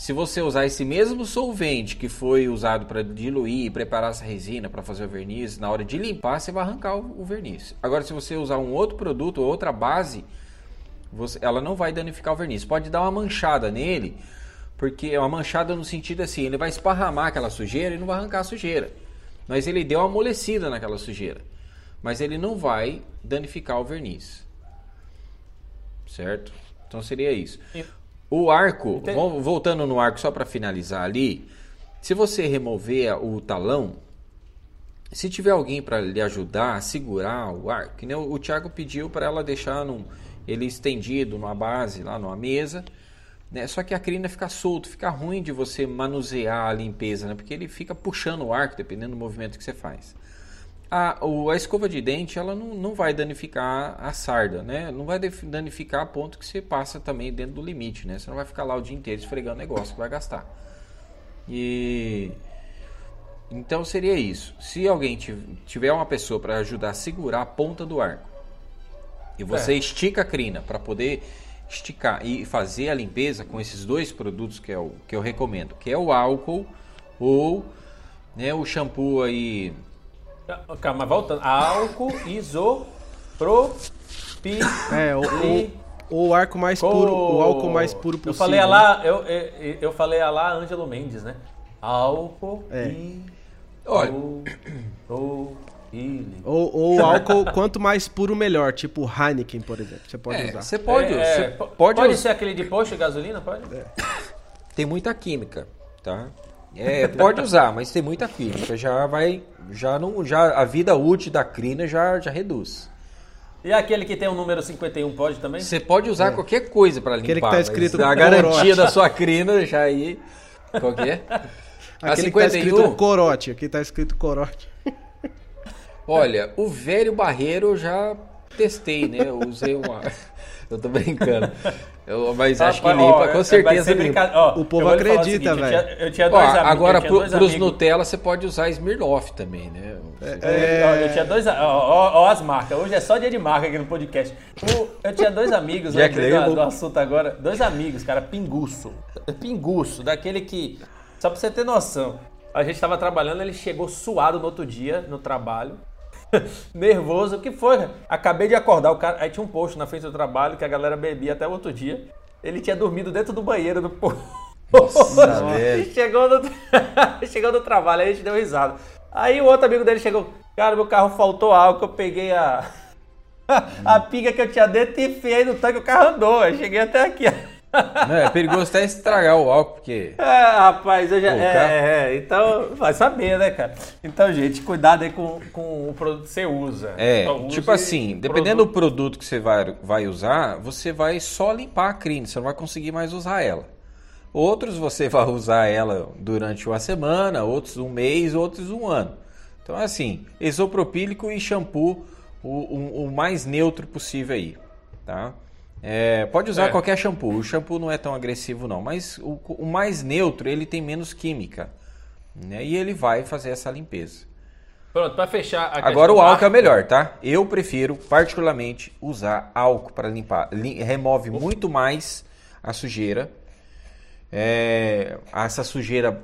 S3: Se você usar esse mesmo solvente que foi usado para diluir e preparar essa resina para fazer o verniz, na hora de limpar você vai arrancar o, verniz. Agora, se você usar um outro produto ou outra base, você- ela não vai danificar o verniz. Pode dar uma manchada nele, porque é uma manchada no sentido assim, ele vai esparramar aquela sujeira e não vai arrancar a sujeira. Mas ele deu uma amolecida naquela sujeira. Mas ele não vai danificar o verniz. Certo? Então seria isso. O arco,
S1: Entendi.
S3: voltando no arco só para finalizar ali, se você remover o talão, se tiver alguém para lhe ajudar a segurar o arco, que o Thiago pediu para ela deixar num, ele estendido numa base, lá numa mesa, né? Só que a crina fica solto, fica ruim de você manusear a limpeza, né? Porque ele fica puxando o arco, dependendo do movimento que você faz. A, o- a escova de dente, ela não, não vai danificar a sarda, né? Não vai danificar a ponto que você passa também dentro do limite, né? Você não vai ficar lá o dia inteiro esfregando negócio que vai gastar. E... Então seria isso. Se alguém tiv- tiver uma pessoa para ajudar a segurar a ponta do arco e você
S1: É.
S3: estica a crina para poder esticar e fazer a limpeza com esses dois produtos que, é o, que eu recomendo, que é o álcool ou né, o shampoo aí.
S1: Calma, voltando. Álcool, isopropi...
S2: É, o, o, o arco mais puro, o álcool mais puro possível.
S1: Eu falei a lá, eu, eu, eu falei a lá Ângelo Mendes, né? Álcool
S2: É.
S1: e...
S3: Olha.
S1: Propile.
S2: Ou, ou álcool, quanto mais puro, melhor. Tipo Heineken, por exemplo. Você pode
S3: É,
S2: usar.
S3: você pode,
S1: É,
S3: você
S1: é, po-
S3: pode,
S1: pode
S3: usar-
S1: ser aquele de posto de gasolina, pode?
S3: tem muita química, tá? É, pode usar, mas tem muita química, já vai, já não, já a vida útil da crina já, já reduz.
S1: E aquele que tem o número 51 pode também?
S3: Você pode usar qualquer coisa para limpar,
S2: Aquele que tá escrito
S3: a garantia da sua crina já aí, qual que é? A
S2: Aquele que tá
S3: 51,
S2: escrito corote. Aqui tá escrito corote.
S3: olha, o velho barreiro eu já testei, né? Eu usei uma, eu tô brincando, Eu- mas acho que
S1: Rapaz,
S3: limpa,
S1: ó,
S3: com certeza limpa.
S1: ó,
S2: O povo
S1: eu
S2: acredita,
S1: eu
S2: velho.
S1: tinha- Eu tinha
S3: Ó,
S1: dois amigos.
S3: agora
S1: eu tinha
S3: pro,
S1: dois
S3: pros
S1: amigos.
S3: Nutella você pode usar Smirnoff também, né?
S1: É, ó, Eu tinha dois. Ó, ó, ó as marcas. Hoje é só dia de marca aqui no podcast. O- eu tinha dois amigos,
S3: Jack
S1: lembrei do,
S3: Label.
S1: do assunto agora. Dois amigos, cara, pinguço. Pinguço, daquele que. Só pra você ter noção. A gente tava trabalhando, ele chegou suado no outro dia, no trabalho. Nervoso. O que foi? Acabei de acordar. O cara, aí tinha um posto na frente do trabalho que a galera bebia até o outro dia. Ele tinha dormido dentro do banheiro do posto. Chegou no, chegou no trabalho, aí a gente deu risada. Aí o outro amigo dele chegou, cara, meu carro faltou álcool, eu peguei a, a piga que eu tinha dentro e enfiei no tanque, o carro andou. Eu cheguei até aqui.
S3: Não, é perigoso até estragar o álcool, porque.
S1: É, rapaz, eu já.
S3: Pô,
S1: é, é, então, vai saber, né, cara? Então, gente, cuidado aí com, com o produto que você usa.
S3: É,
S1: Então,
S3: tipo assim, dependendo do
S1: produto-
S3: produto que você vai, vai usar, você vai só limpar a crina, você não vai conseguir mais usar ela. Outros você vai usar ela durante uma semana, outros um mês, outros um ano. Então, assim, isopropílico e shampoo o, o- o mais neutro possível aí, tá? É, pode usar
S1: É.
S3: qualquer shampoo, o shampoo não é tão agressivo não, mas o, o mais neutro, ele tem menos química, né? E ele vai fazer essa limpeza.
S1: Pronto, pra fechar a
S3: Agora o álcool é melhor, tá? Eu prefiro particularmente usar álcool para limpar. Lim- remove muito mais a sujeira. É, essa sujeira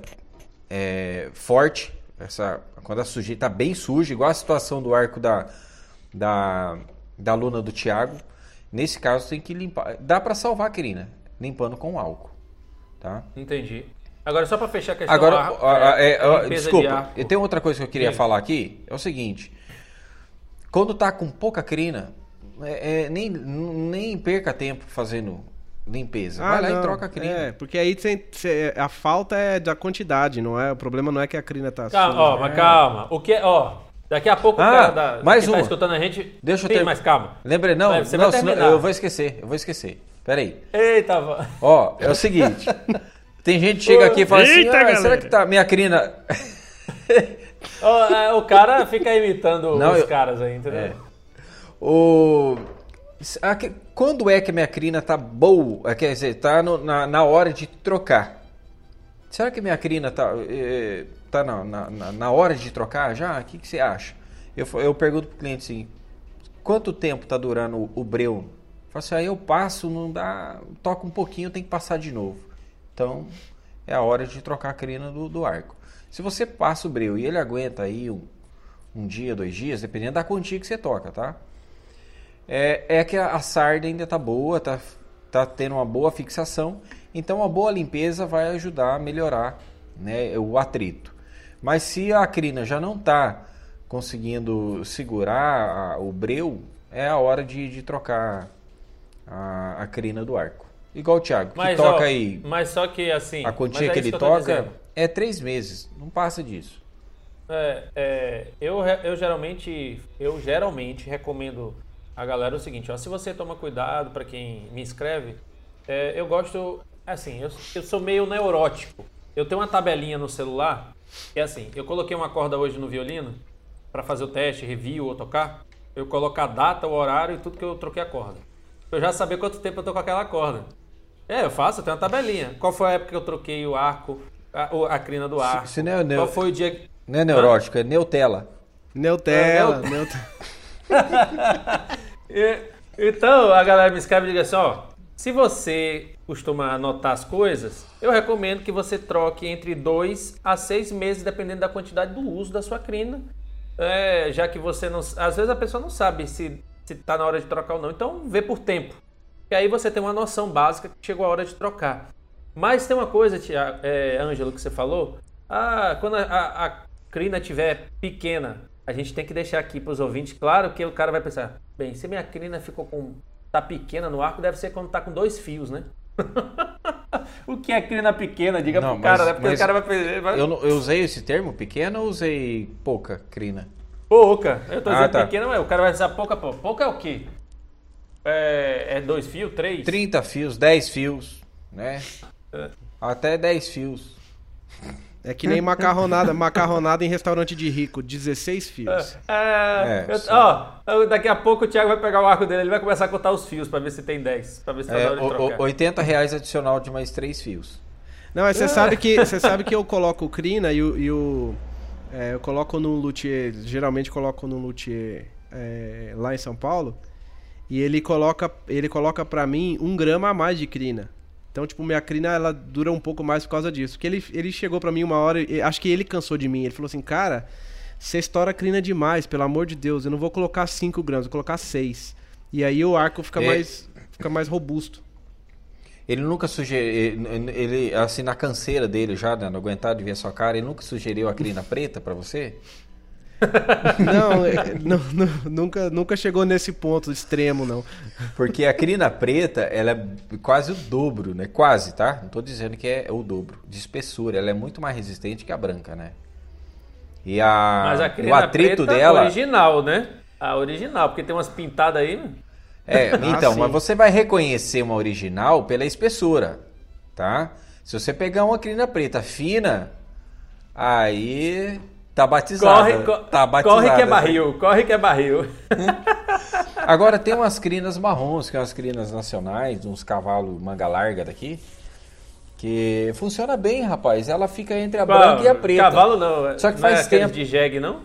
S3: é, forte, essa, quando a sujeira está bem suja, igual a situação do arco da, da, da aluna do Thiago. Nesse caso tem que limpar. Dá para salvar a crina, limpando com álcool, tá?
S1: Entendi. Agora, só pra fechar a questão
S3: Agora, a- a-
S1: é,
S3: é,
S1: a de
S3: desculpa,
S1: arco.
S3: tem outra coisa que eu queria
S1: Sim.
S3: falar aqui. É o seguinte: quando tá com pouca crina, é- é, nem, nem perca tempo fazendo limpeza. Vai lá
S2: Ah, não.
S3: e troca a crina.
S2: É, porque aí tem- cê- a falta é da quantidade, não é? O problema não é que a crina tá
S1: Calma,
S2: suja.
S1: ó, mas calma. O que é, ó, daqui a pouco
S3: Ah,
S1: o cara da,
S3: mais
S1: que tá
S3: uma.
S1: escutando a gente.
S3: Deixa eu ter-
S1: mas calma.
S3: Lembrei, não,
S1: Vai, você
S3: não
S1: vai
S3: senão eu vou esquecer, eu vou esquecer. Pera aí.
S1: Eita, va-
S3: Ó, é o seguinte. tem gente que chega aqui e fala assim:
S2: Eita,
S3: ah, será
S2: galera."
S3: que tá minha crina.
S1: Ó, é, o cara fica imitando
S3: Não,
S1: os
S3: eu-
S1: caras aí, entendeu?
S3: É. O... Quando é que a minha crina tá boa? é, Quer dizer, tá no- na, na hora de trocar. Será que a minha crina tá, eh, tá na, na, na- hora de trocar já? O que, que você acha? Eu, eu pergunto pro cliente assim, quanto tempo tá durando o, o breu? Eu falo assim, aí eu passo, não dá, toca um pouquinho, tem que passar de novo. Então, é a hora de trocar a crina do, do arco. Se você passa o breu e ele aguenta aí um, um dia, dois dias, dependendo da quantia que você toca, tá? É, é que a, a sarda ainda tá boa, tá, tá tendo uma boa fixação, então uma boa limpeza vai ajudar a melhorar né, o atrito. Mas se a crina já não tá conseguindo segurar a- o breu, é a hora de, de trocar a, a crina do arco. Igual o Thiago, que
S1: Mas,
S3: toca
S1: ó,
S3: aí
S1: mas só que assim.
S3: a quantia
S1: é
S3: que ele
S1: tô
S3: toca
S1: dizendo.
S3: é três meses, não passa disso.
S1: É, é, eu, eu geralmente eu geralmente recomendo a galera o seguinte, ó, se você toma cuidado para quem me escreve, é, eu gosto assim, eu, eu sou meio neurótico. Eu tenho uma tabelinha no celular que é assim, eu coloquei uma corda hoje no violino para fazer o teste, review ou tocar, eu coloco a data, o horário e tudo que eu troquei a corda. Pra Eu já saber quanto tempo eu tô com aquela corda. É, eu faço, eu tenho uma tabelinha. Qual foi a época que eu troquei o arco, a, a crina do arco?
S3: se não é neu-
S1: Qual foi o dia que
S3: Não é neurótico, é neutela.
S2: Neutela,
S1: É,
S2: Neutela.
S1: E- Então, a galera me escreve e diz assim, ó, se você costuma anotar as coisas, eu recomendo que você troque entre dois a seis meses, dependendo da quantidade do uso da sua crina, É, já que você não... Às vezes a pessoa não sabe se, se tá na hora de trocar ou não, então vê por tempo. E aí você tem uma noção básica que chegou a hora de trocar. Mas tem uma coisa, Tia- é, Ângelo, que você falou, ah, quando a, a, a crina estiver pequena, a gente tem que deixar aqui para os ouvintes claro que o cara vai pensar, bem, se minha crina ficou com tá pequena no arco, deve ser quando tá com dois fios, né? o que é crina pequena? Diga
S3: Não,
S1: pro cara,
S3: mas-
S1: né? Porque o cara vai vai...
S3: Eu, eu usei esse termo pequeno ou usei pouca crina?
S1: pouca. Eu tô
S3: Ah,
S1: dizendo
S3: tá.
S1: pequena, mas o cara vai dizer pouca. Pouca é o quê? É, é dois fios, três?
S3: 30 fios, 10 fios, né?
S1: É.
S3: Até 10 fios.
S2: É que nem macarronada, macarronada em restaurante de rico, 16 fios.
S1: É,
S3: É,
S1: eu-
S3: sim.
S1: ó, eu- daqui a pouco o Thiago vai pegar o arco dele, ele vai começar a contar os fios pra ver se tem 10, pra ver se tá
S3: É, o-
S1: trocar.
S3: o- 80 reais adicional de mais 3 fios.
S2: Não, mas você sabe que você sabe que eu coloco o crina e o, e o- é, eu coloco no luthier, geralmente coloco no luthier é, lá em São Paulo e ele coloca ele coloca para mim um grama a mais de crina. Então, tipo, minha crina ela dura um pouco mais por causa disso. Porque ele, ele chegou pra mim uma hora, acho que ele cansou de mim. Ele falou assim, cara, você estoura a crina demais, pelo amor de Deus. Eu não vou colocar 5 gramas, vou colocar 6. E aí o arco fica
S3: É.
S2: mais fica mais robusto.
S3: Ele nunca sugeriu, ele, assim, na canseira dele já, né, não aguentar de ver a sua cara, ele nunca sugeriu a crina preta para você?
S2: Não, é, não, não, nunca, nunca chegou nesse ponto extremo, não.
S3: Porque a crina preta, ela é quase o dobro, né? Quase, tá? Não tô dizendo que é o dobro de espessura. Ela é muito mais resistente que a branca, né? E a,
S1: Mas a crina
S3: o atrito
S1: preta
S3: dela...
S1: original, né? A original, porque tem umas pintadas aí...
S3: É, então,
S2: Ah,
S3: mas você vai reconhecer uma original pela espessura, tá? Se você pegar uma crina preta fina, aí tá batizada.
S1: Corre, co-
S3: tá batizada.
S1: corre que é barril, corre que é barril.
S3: Agora tem umas crinas marrons, que são as crinas nacionais, uns cavalos manga larga daqui, que funciona bem, rapaz. Ela fica entre a branca e a preta.
S1: Cavalo não.
S3: Só que
S1: não
S3: faz
S1: é
S3: tempo.
S1: de jegue, não?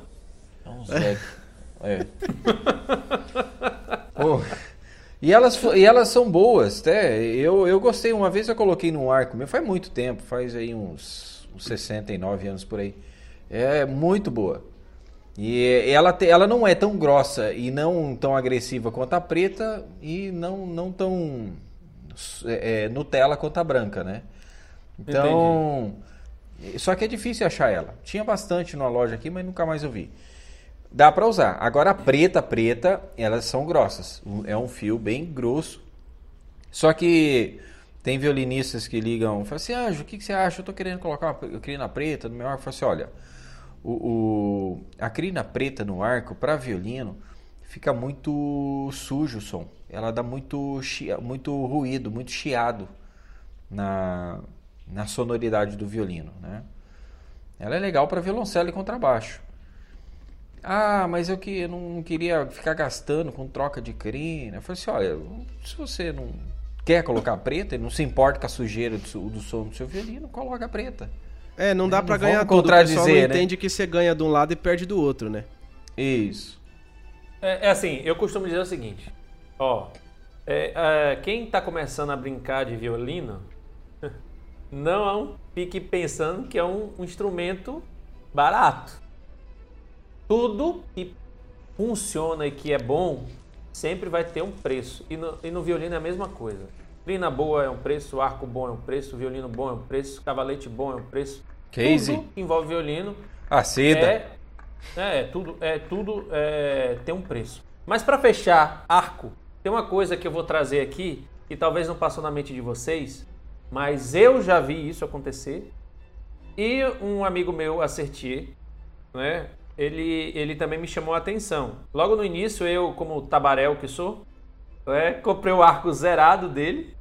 S3: É um Zé. É. Pô, E elas, e elas são boas, até. Eu, eu gostei, uma vez eu coloquei num arco meu, faz muito tempo, faz aí uns, uns 69 anos por aí. É muito boa. E ela, te- ela não é tão grossa e não tão agressiva quanto a preta e não, não tão é, é, Nutella quanto a branca, né? Então. Só que é difícil achar ela. Tinha bastante numa loja aqui, mas nunca mais eu vi. Dá pra usar. Agora a preta, preta, elas são grossas. É um fio bem grosso. Só que tem violinistas que ligam falam assim, Anjo, o que, que você acha? Eu tô querendo colocar uma pre- crina preta no meu arco. Eu falo assim, olha, o, o- a crina preta no arco, para violino, fica muito sujo o som. Ela dá muito, muito ruído, muito chiado na, na sonoridade do violino, né? Ela é legal para violoncelo e contrabaixo. Ah, mas eu que não queria ficar gastando com troca de crina. Eu falei assim, olha, se você não quer colocar preta e não se importa com a sujeira do, do som do seu violino, coloca preta.
S2: É, não dá pra
S3: vamos
S2: ganhar tudo. O pessoal não
S3: contradizer, né?
S2: entende que você ganha de um lado e perde do outro, né?
S3: Isso.
S1: É, é assim, eu costumo dizer o seguinte, ó, é, é, quem tá começando a brincar de violino, não fique pensando que é um, um instrumento barato. Tudo que funciona e que é bom sempre vai ter um preço. E no, e no violino é a mesma coisa. Crina boa é um preço, arco bom é um preço, violino bom é um preço, cavalete bom é um preço.
S3: Case.
S1: Tudo envolve violino
S3: A seda.
S1: é, é tudo, é tudo é, tem um preço. Mas para fechar, arco, tem uma coisa que eu vou trazer aqui que talvez não passou na mente de vocês, mas eu já vi isso acontecer. E um amigo meu, Acertier, né? Ele, ele também me chamou a atenção. Logo no início, eu, como tabaréu que sou, né, comprei o arco zerado dele.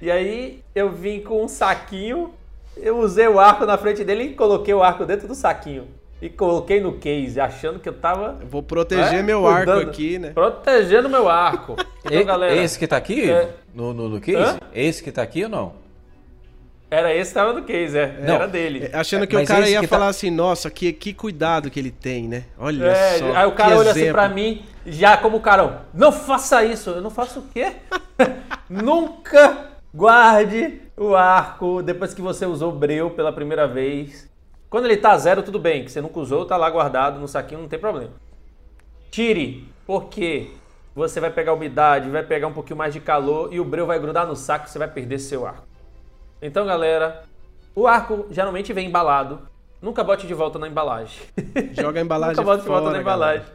S1: E aí eu vim com um saquinho, eu usei o arco na frente dele e coloquei o arco dentro do saquinho. E coloquei no case, achando que eu tava.
S2: Eu vou proteger
S1: É,
S2: meu
S1: cuidando.
S2: arco aqui, né?
S1: Protegendo meu arco. Então,
S3: E-
S1: galera.
S3: Esse que tá aqui?
S1: É.
S3: No, no, no case?
S1: Hã?
S3: Esse que tá aqui ou não?
S1: Era esse que tava no case, é.
S3: Não.
S1: Era dele.
S2: É, Achando que
S3: Mas
S2: o cara ia
S3: tá-
S2: falar assim, nossa, que, que cuidado que ele tem, né? Olha
S1: É,
S2: só.
S1: aí o cara olha assim pra mim, já como carão. Não faça isso. Eu não faço o quê? Nunca guarde o arco depois que você usou o breu pela primeira vez. Quando ele tá zero, tudo bem. Que você nunca usou, tá lá guardado no saquinho, não tem problema. Tire, porque você vai pegar umidade, vai pegar um pouquinho mais de calor e o breu vai grudar no saco e você vai perder seu arco. Então, galera, o arco geralmente vem embalado. Nunca bote de volta na embalagem.
S2: Joga a embalagem
S1: Nunca bote de volta
S2: fora,
S1: na embalagem.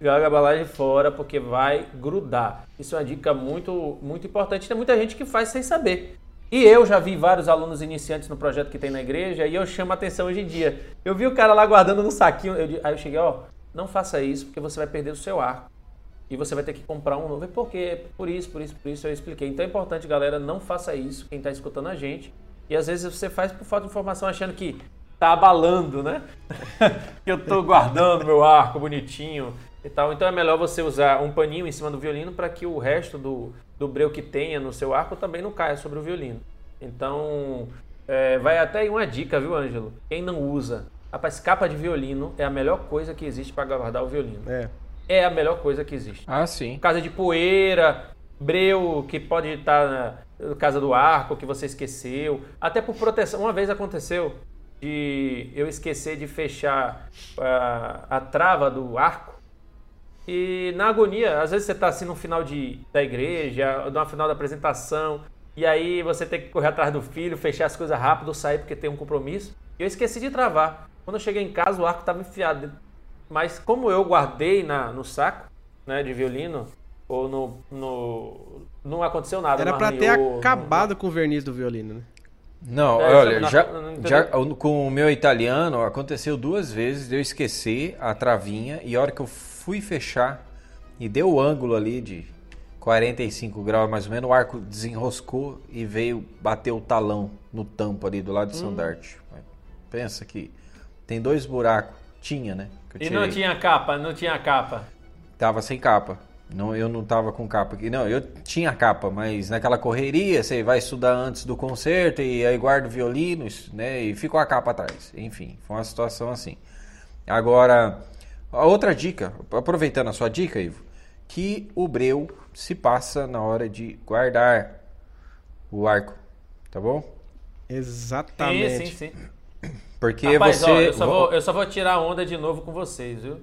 S1: Joga a embalagem fora porque vai grudar. Isso é uma dica muito, muito importante. Tem muita gente que faz sem saber. E eu já vi vários alunos iniciantes no projeto que tem na igreja e eu chamo a atenção hoje em dia. Eu vi o cara lá guardando no saquinho. eu aí eu cheguei, ó, não faça isso porque você vai perder o seu arco. E você vai ter que comprar um novo. E por quê? Por isso, por isso, por isso eu expliquei. Então é importante, galera, não faça isso, quem está escutando a gente. E às vezes você faz por falta de informação, achando que tá abalando, né? eu tô guardando meu arco bonitinho e tal. Então é melhor você usar um paninho em cima do violino para que o resto do, do breu que tenha no seu arco também não caia sobre o violino. Então, é, vai até aí uma dica, viu, Ângelo? Quem não usa, rapaz, capa de violino é a melhor coisa que existe para guardar o violino.
S2: É.
S1: É a melhor coisa que existe.
S3: Ah, sim.
S1: Casa de poeira, breu que pode estar na casa do arco que você esqueceu, até por proteção. Uma vez aconteceu de eu esquecer de fechar ah, a trava do arco e na agonia, às vezes você está assim no final de, da igreja, no final da apresentação, E aí você tem que correr atrás do filho, fechar as coisas rápido, sair porque tem um compromisso. E eu esqueci de travar. Quando eu cheguei em casa, o arco estava enfiado. Mas como eu guardei na, no saco, né, de violino, ou no, no não aconteceu nada.
S2: Era pra ter acabado com o verniz do violino, né?
S3: Não,
S1: É,
S3: olha,
S1: na-
S3: já, já com o meu italiano aconteceu duas vezes de eu esquecer a travinha e a hora que eu fui fechar e deu o ângulo ali de 45 graus mais ou menos, o arco desenroscou e veio bater o talão no tampo ali do lado
S1: Hum.
S3: de Sandarte. Pensa que tem dois buracos. Tinha, né?
S1: E não tinha capa, não tinha capa.
S3: Tava sem capa. Não, eu não tava com capa aqui. Não, eu tinha capa, mas naquela correria, você vai estudar antes do concerto e aí guarda o violino, né? E ficou a capa atrás. Enfim, foi uma situação assim. Agora, outra dica, aproveitando a sua dica, Ivo, que o breu se passa na hora de guardar o arco, tá bom?
S2: Exatamente.
S1: Sim, sim, sim.
S3: Porque
S1: Rapaz,
S3: você
S1: ó, eu, só vou, eu só vou tirar onda de novo com vocês, viu?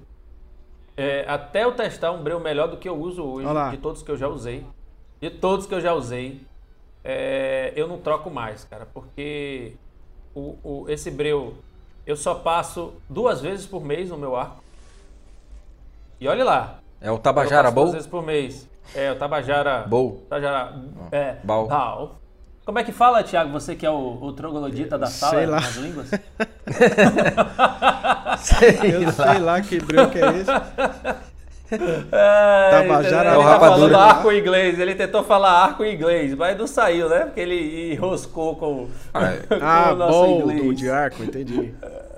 S1: É, até eu testar um breu melhor do que eu uso hoje,
S2: Olha lá.
S1: de todos que eu já usei. De todos que eu já usei, é, eu não troco mais, cara, porque o, o- esse breu eu só passo duas vezes por mês no meu arco. E olha lá.
S3: é o Tabajara Bowl?
S1: vezes por mês. É, o Tabajara.
S3: Bowl.
S1: Tabajara. É,
S3: Bal.
S1: Bal. Como é que fala, Thiago? Você que é o, o troglodita da sala
S2: Sei lá.
S1: nas línguas?
S2: Eu sei lá que que é esse.
S1: É,
S2: Tabajara
S1: ele
S3: é o
S1: tá falando arco em inglês, ele tentou falar arco em inglês, mas não saiu, né? Porque ele enroscou com,
S3: Ah, é.
S1: com
S2: Ah,
S1: o nosso
S2: bom,
S1: inglês.
S2: do de arco, entendi.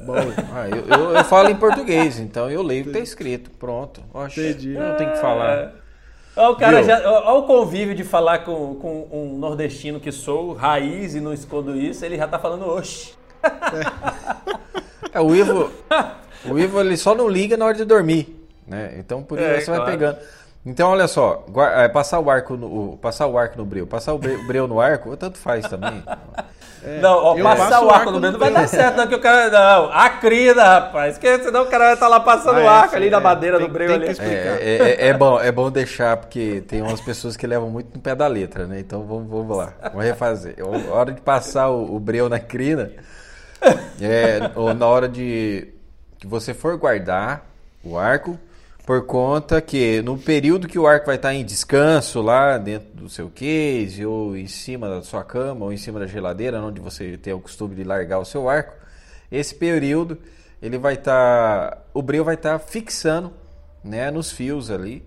S2: Bom,
S3: Ah, eu, eu- eu falo em português, então eu leio o que tá escrito. Pronto. Oxe,
S2: Entendi.
S3: eu não tenho que falar.
S1: Olha o cara
S3: Viu?
S1: já. Olha o convívio de falar com, com um nordestino que sou, raiz e não escondo isso, ele já tá falando oxe.
S3: É, o Ivo, o Ivo ele só não liga na hora de dormir, né? Então por isso
S1: É,
S3: você vai
S1: claro.
S3: pegando. Então olha só, gua- é, passar o arco no o- passar o arco no breu, passar o bre- breu no arco, tanto faz também.
S1: Não, ó, passar o arco no meio não vai dar certo, não, que o cara. Não, a crina, rapaz. Que senão o cara vai estar lá passando
S2: Ah,
S1: o
S2: é,
S1: arco ali
S2: sim,
S1: na
S2: é.
S1: madeira
S2: Tem-
S1: do breu
S2: tem
S1: ali.
S2: que
S3: É, é- é- é bom, é bom deixar porque tem umas pessoas que levam muito no pé da letra, né? Então vamos, vamos lá, vamos refazer. Eu- hora de passar o, o breu na crina, é, ou na hora de que você for guardar o arco, por conta que no período que o arco vai estar em descanso lá dentro do seu case, ou em cima da sua cama, ou em cima da geladeira, onde você tem o costume de largar o seu arco, esse período ele vai estar, o breu vai estar fixando, né, nos fios ali.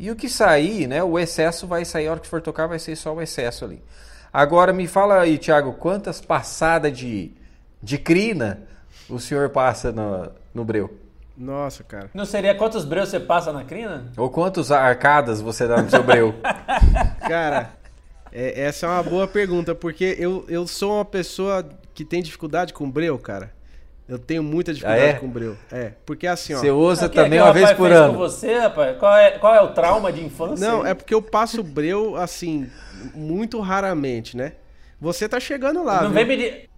S3: E o que sair, né, o excesso vai sair, a hora que for tocar vai ser só o excesso ali. Agora me fala aí, Thiago, quantas passadas de, de crina o senhor passa no, no breu?
S2: Nossa, cara.
S1: Não seria quantos breus você passa na crina?
S3: Ou quantas arcadas você dá no seu breu?
S2: Cara, é- essa é uma boa pergunta, porque eu, eu sou uma pessoa que tem dificuldade com breu, cara. Eu tenho muita dificuldade
S3: é?
S2: com breu. É, porque assim, ó.
S3: Você usa
S1: é
S3: também
S1: que o
S3: uma vez
S1: rapaz
S3: por
S1: fez
S3: ano.
S1: Com você, rapaz? Qual é, qual é o trauma de infância?
S2: Não, é porque eu passo breu, assim, muito raramente, né? Você tá chegando lá,
S1: Não
S2: viu?
S1: vem me,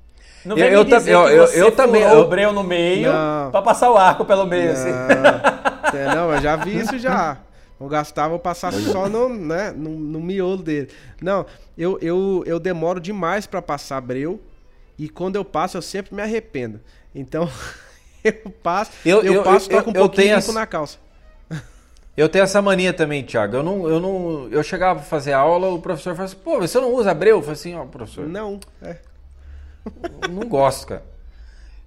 S1: não
S3: Eu-
S1: vem
S3: eu
S1: me dizer
S3: eu-
S1: que
S3: eu-
S1: você
S3: eu também-
S1: furou
S3: eu-
S1: o breu no meio pra passar o arco pelo meio. assim.
S2: Não, é, não, eu já vi isso já. Vou gastar, vou passar só no, né, no, no miolo dele. Não, eu, eu, eu demoro demais pra passar breu e quando eu passo eu sempre me arrependo. Então, eu passo,
S3: Eu-
S2: eu,
S3: eu-
S2: passo,
S3: eu-
S2: toco um
S3: eu
S2: pouquinho e
S3: tenho
S2: limpo
S3: essa-
S2: na calça.
S3: Eu tenho essa mania também, Thiago. Eu não, eu não, eu chegava pra fazer aula, o professor falava assim, pô, você não usa breu? Eu falei assim, ó, professor,
S2: Não, é.
S3: Não gosto, cara.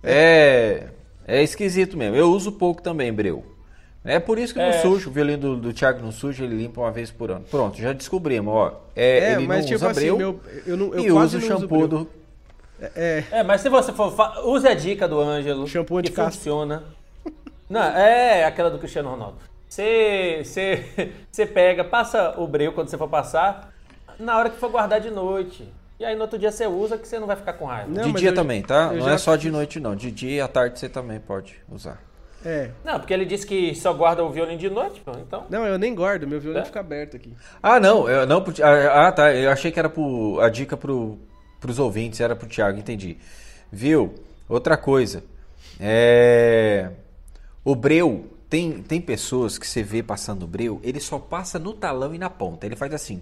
S3: É, é esquisito mesmo. Eu uso pouco também breu. É por isso que não
S1: É.
S3: sujo. O violino do, do Thiago não suja, ele limpa uma vez por ano. Pronto, já descobrimos, ó. É,
S2: É,
S3: ele
S2: mas
S3: não
S2: tipo
S3: usa
S2: assim,
S3: breu
S2: meu, eu, não, eu
S3: e
S2: quase
S3: usa o
S2: não uso
S3: shampoo do...
S2: É,
S1: É, mas se você for. Use a dica do Ângelo.
S2: Shampoo
S1: que
S2: anti-caspa.
S1: funciona. Não, é aquela do Cristiano Ronaldo. Você, você, você pega, passa o breu quando você for passar, na hora que for guardar de noite. E aí no outro dia você usa que você não vai ficar com raiva.
S2: Não,
S3: de dia
S2: eu-
S3: também, tá? Não
S2: já
S3: é só de noite, não. De dia e à tarde você também pode usar.
S2: é.
S1: Não, porque ele disse que só guarda o violino de noite, pô, então.
S2: Não, eu nem guardo, meu violino
S1: É?
S2: fica aberto aqui.
S3: Ah, não, eu, não ah, ah, tá. Eu achei que era pro, a dica pro, pros ouvintes, era pro Thiago, entendi. Viu? Outra coisa. É. O breu, tem, tem pessoas que você vê passando o breu, ele só passa no talão e na ponta. Ele faz assim.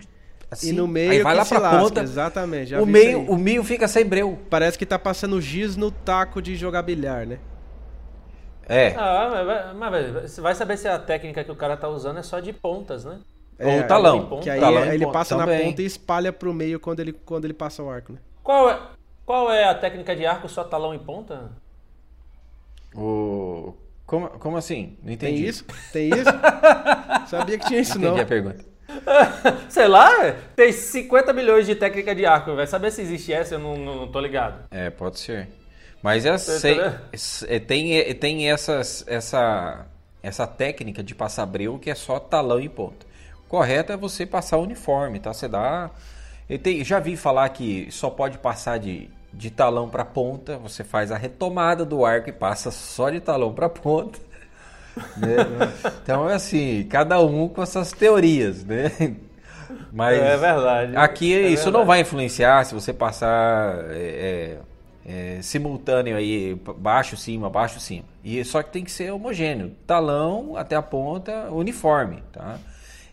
S3: Assim.
S2: E no meio
S3: aí vai
S2: que
S3: lá
S2: se
S3: pra
S2: lasca,
S3: ponta.
S2: exatamente, já
S3: O meio, o meio fica sem breu.
S2: Parece que tá passando giz no taco de jogar bilhar, né?
S3: É.
S1: Ah, mas, você vai saber se a técnica que o cara tá usando é só de pontas, né?
S3: Ou o talão.
S1: ponta.
S2: Que aí
S3: Talão em
S2: ele
S3: ponta
S2: passa na
S3: também.
S2: ponta e espalha pro meio quando ele, quando ele passa o arco, né?
S1: Qual é, qual é a técnica de arco só talão em ponta?
S3: O... Como, como assim? Não
S2: Tem
S3: entendi.
S2: isso? Tem isso? Sabia que tinha isso,
S3: Entendi
S2: não.
S3: a pergunta.
S1: Sei lá, tem 50 milhões de técnica de arco. Vai saber se existe essa, eu não, não, não tô ligado.
S3: É, pode ser. Mas é, sei- é, tem, é, tem essas, essa, essa técnica de passar breu que é só talão e ponta. O correto é você passar uniforme, tá? Você dá. Eu já vi falar que só pode passar de, de talão para ponta. Você faz a retomada do arco e passa só de talão para ponta. Né? Então é assim, cada um com essas teorias, né? Mas
S1: É verdade.
S3: Aqui
S1: É
S3: isso não
S1: verdade.
S3: vai influenciar se você passar é, é, é, simultâneo aí, baixo, cima, baixo, cima. E só que tem que ser homogêneo, talão até a ponta, uniforme, tá?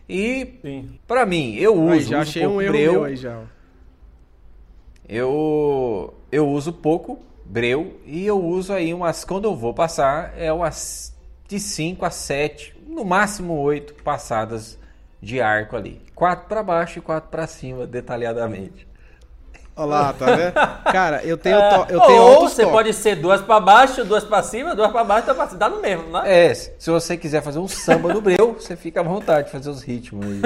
S3: E pra mim, eu uso,
S2: Aí, já
S3: uso
S2: achei
S3: pouco
S2: um erro
S3: breu,
S2: meu aí já.
S3: eu eu uso pouco breu e eu uso aí umas quando eu vou passar é umas de 5 a 7, no máximo 8 passadas de arco ali. Quatro para baixo e quatro para cima, detalhadamente.
S2: Olha lá, tá vendo? Cara, eu tenho, to- eu tenho
S1: Ou você
S2: toques.
S1: pode ser duas pra baixo, duas pra cima, duas pra baixo, duas pra cima. Dá no mesmo, né?
S3: É, se você quiser fazer um samba no breu, você fica à vontade de fazer os ritmos aí.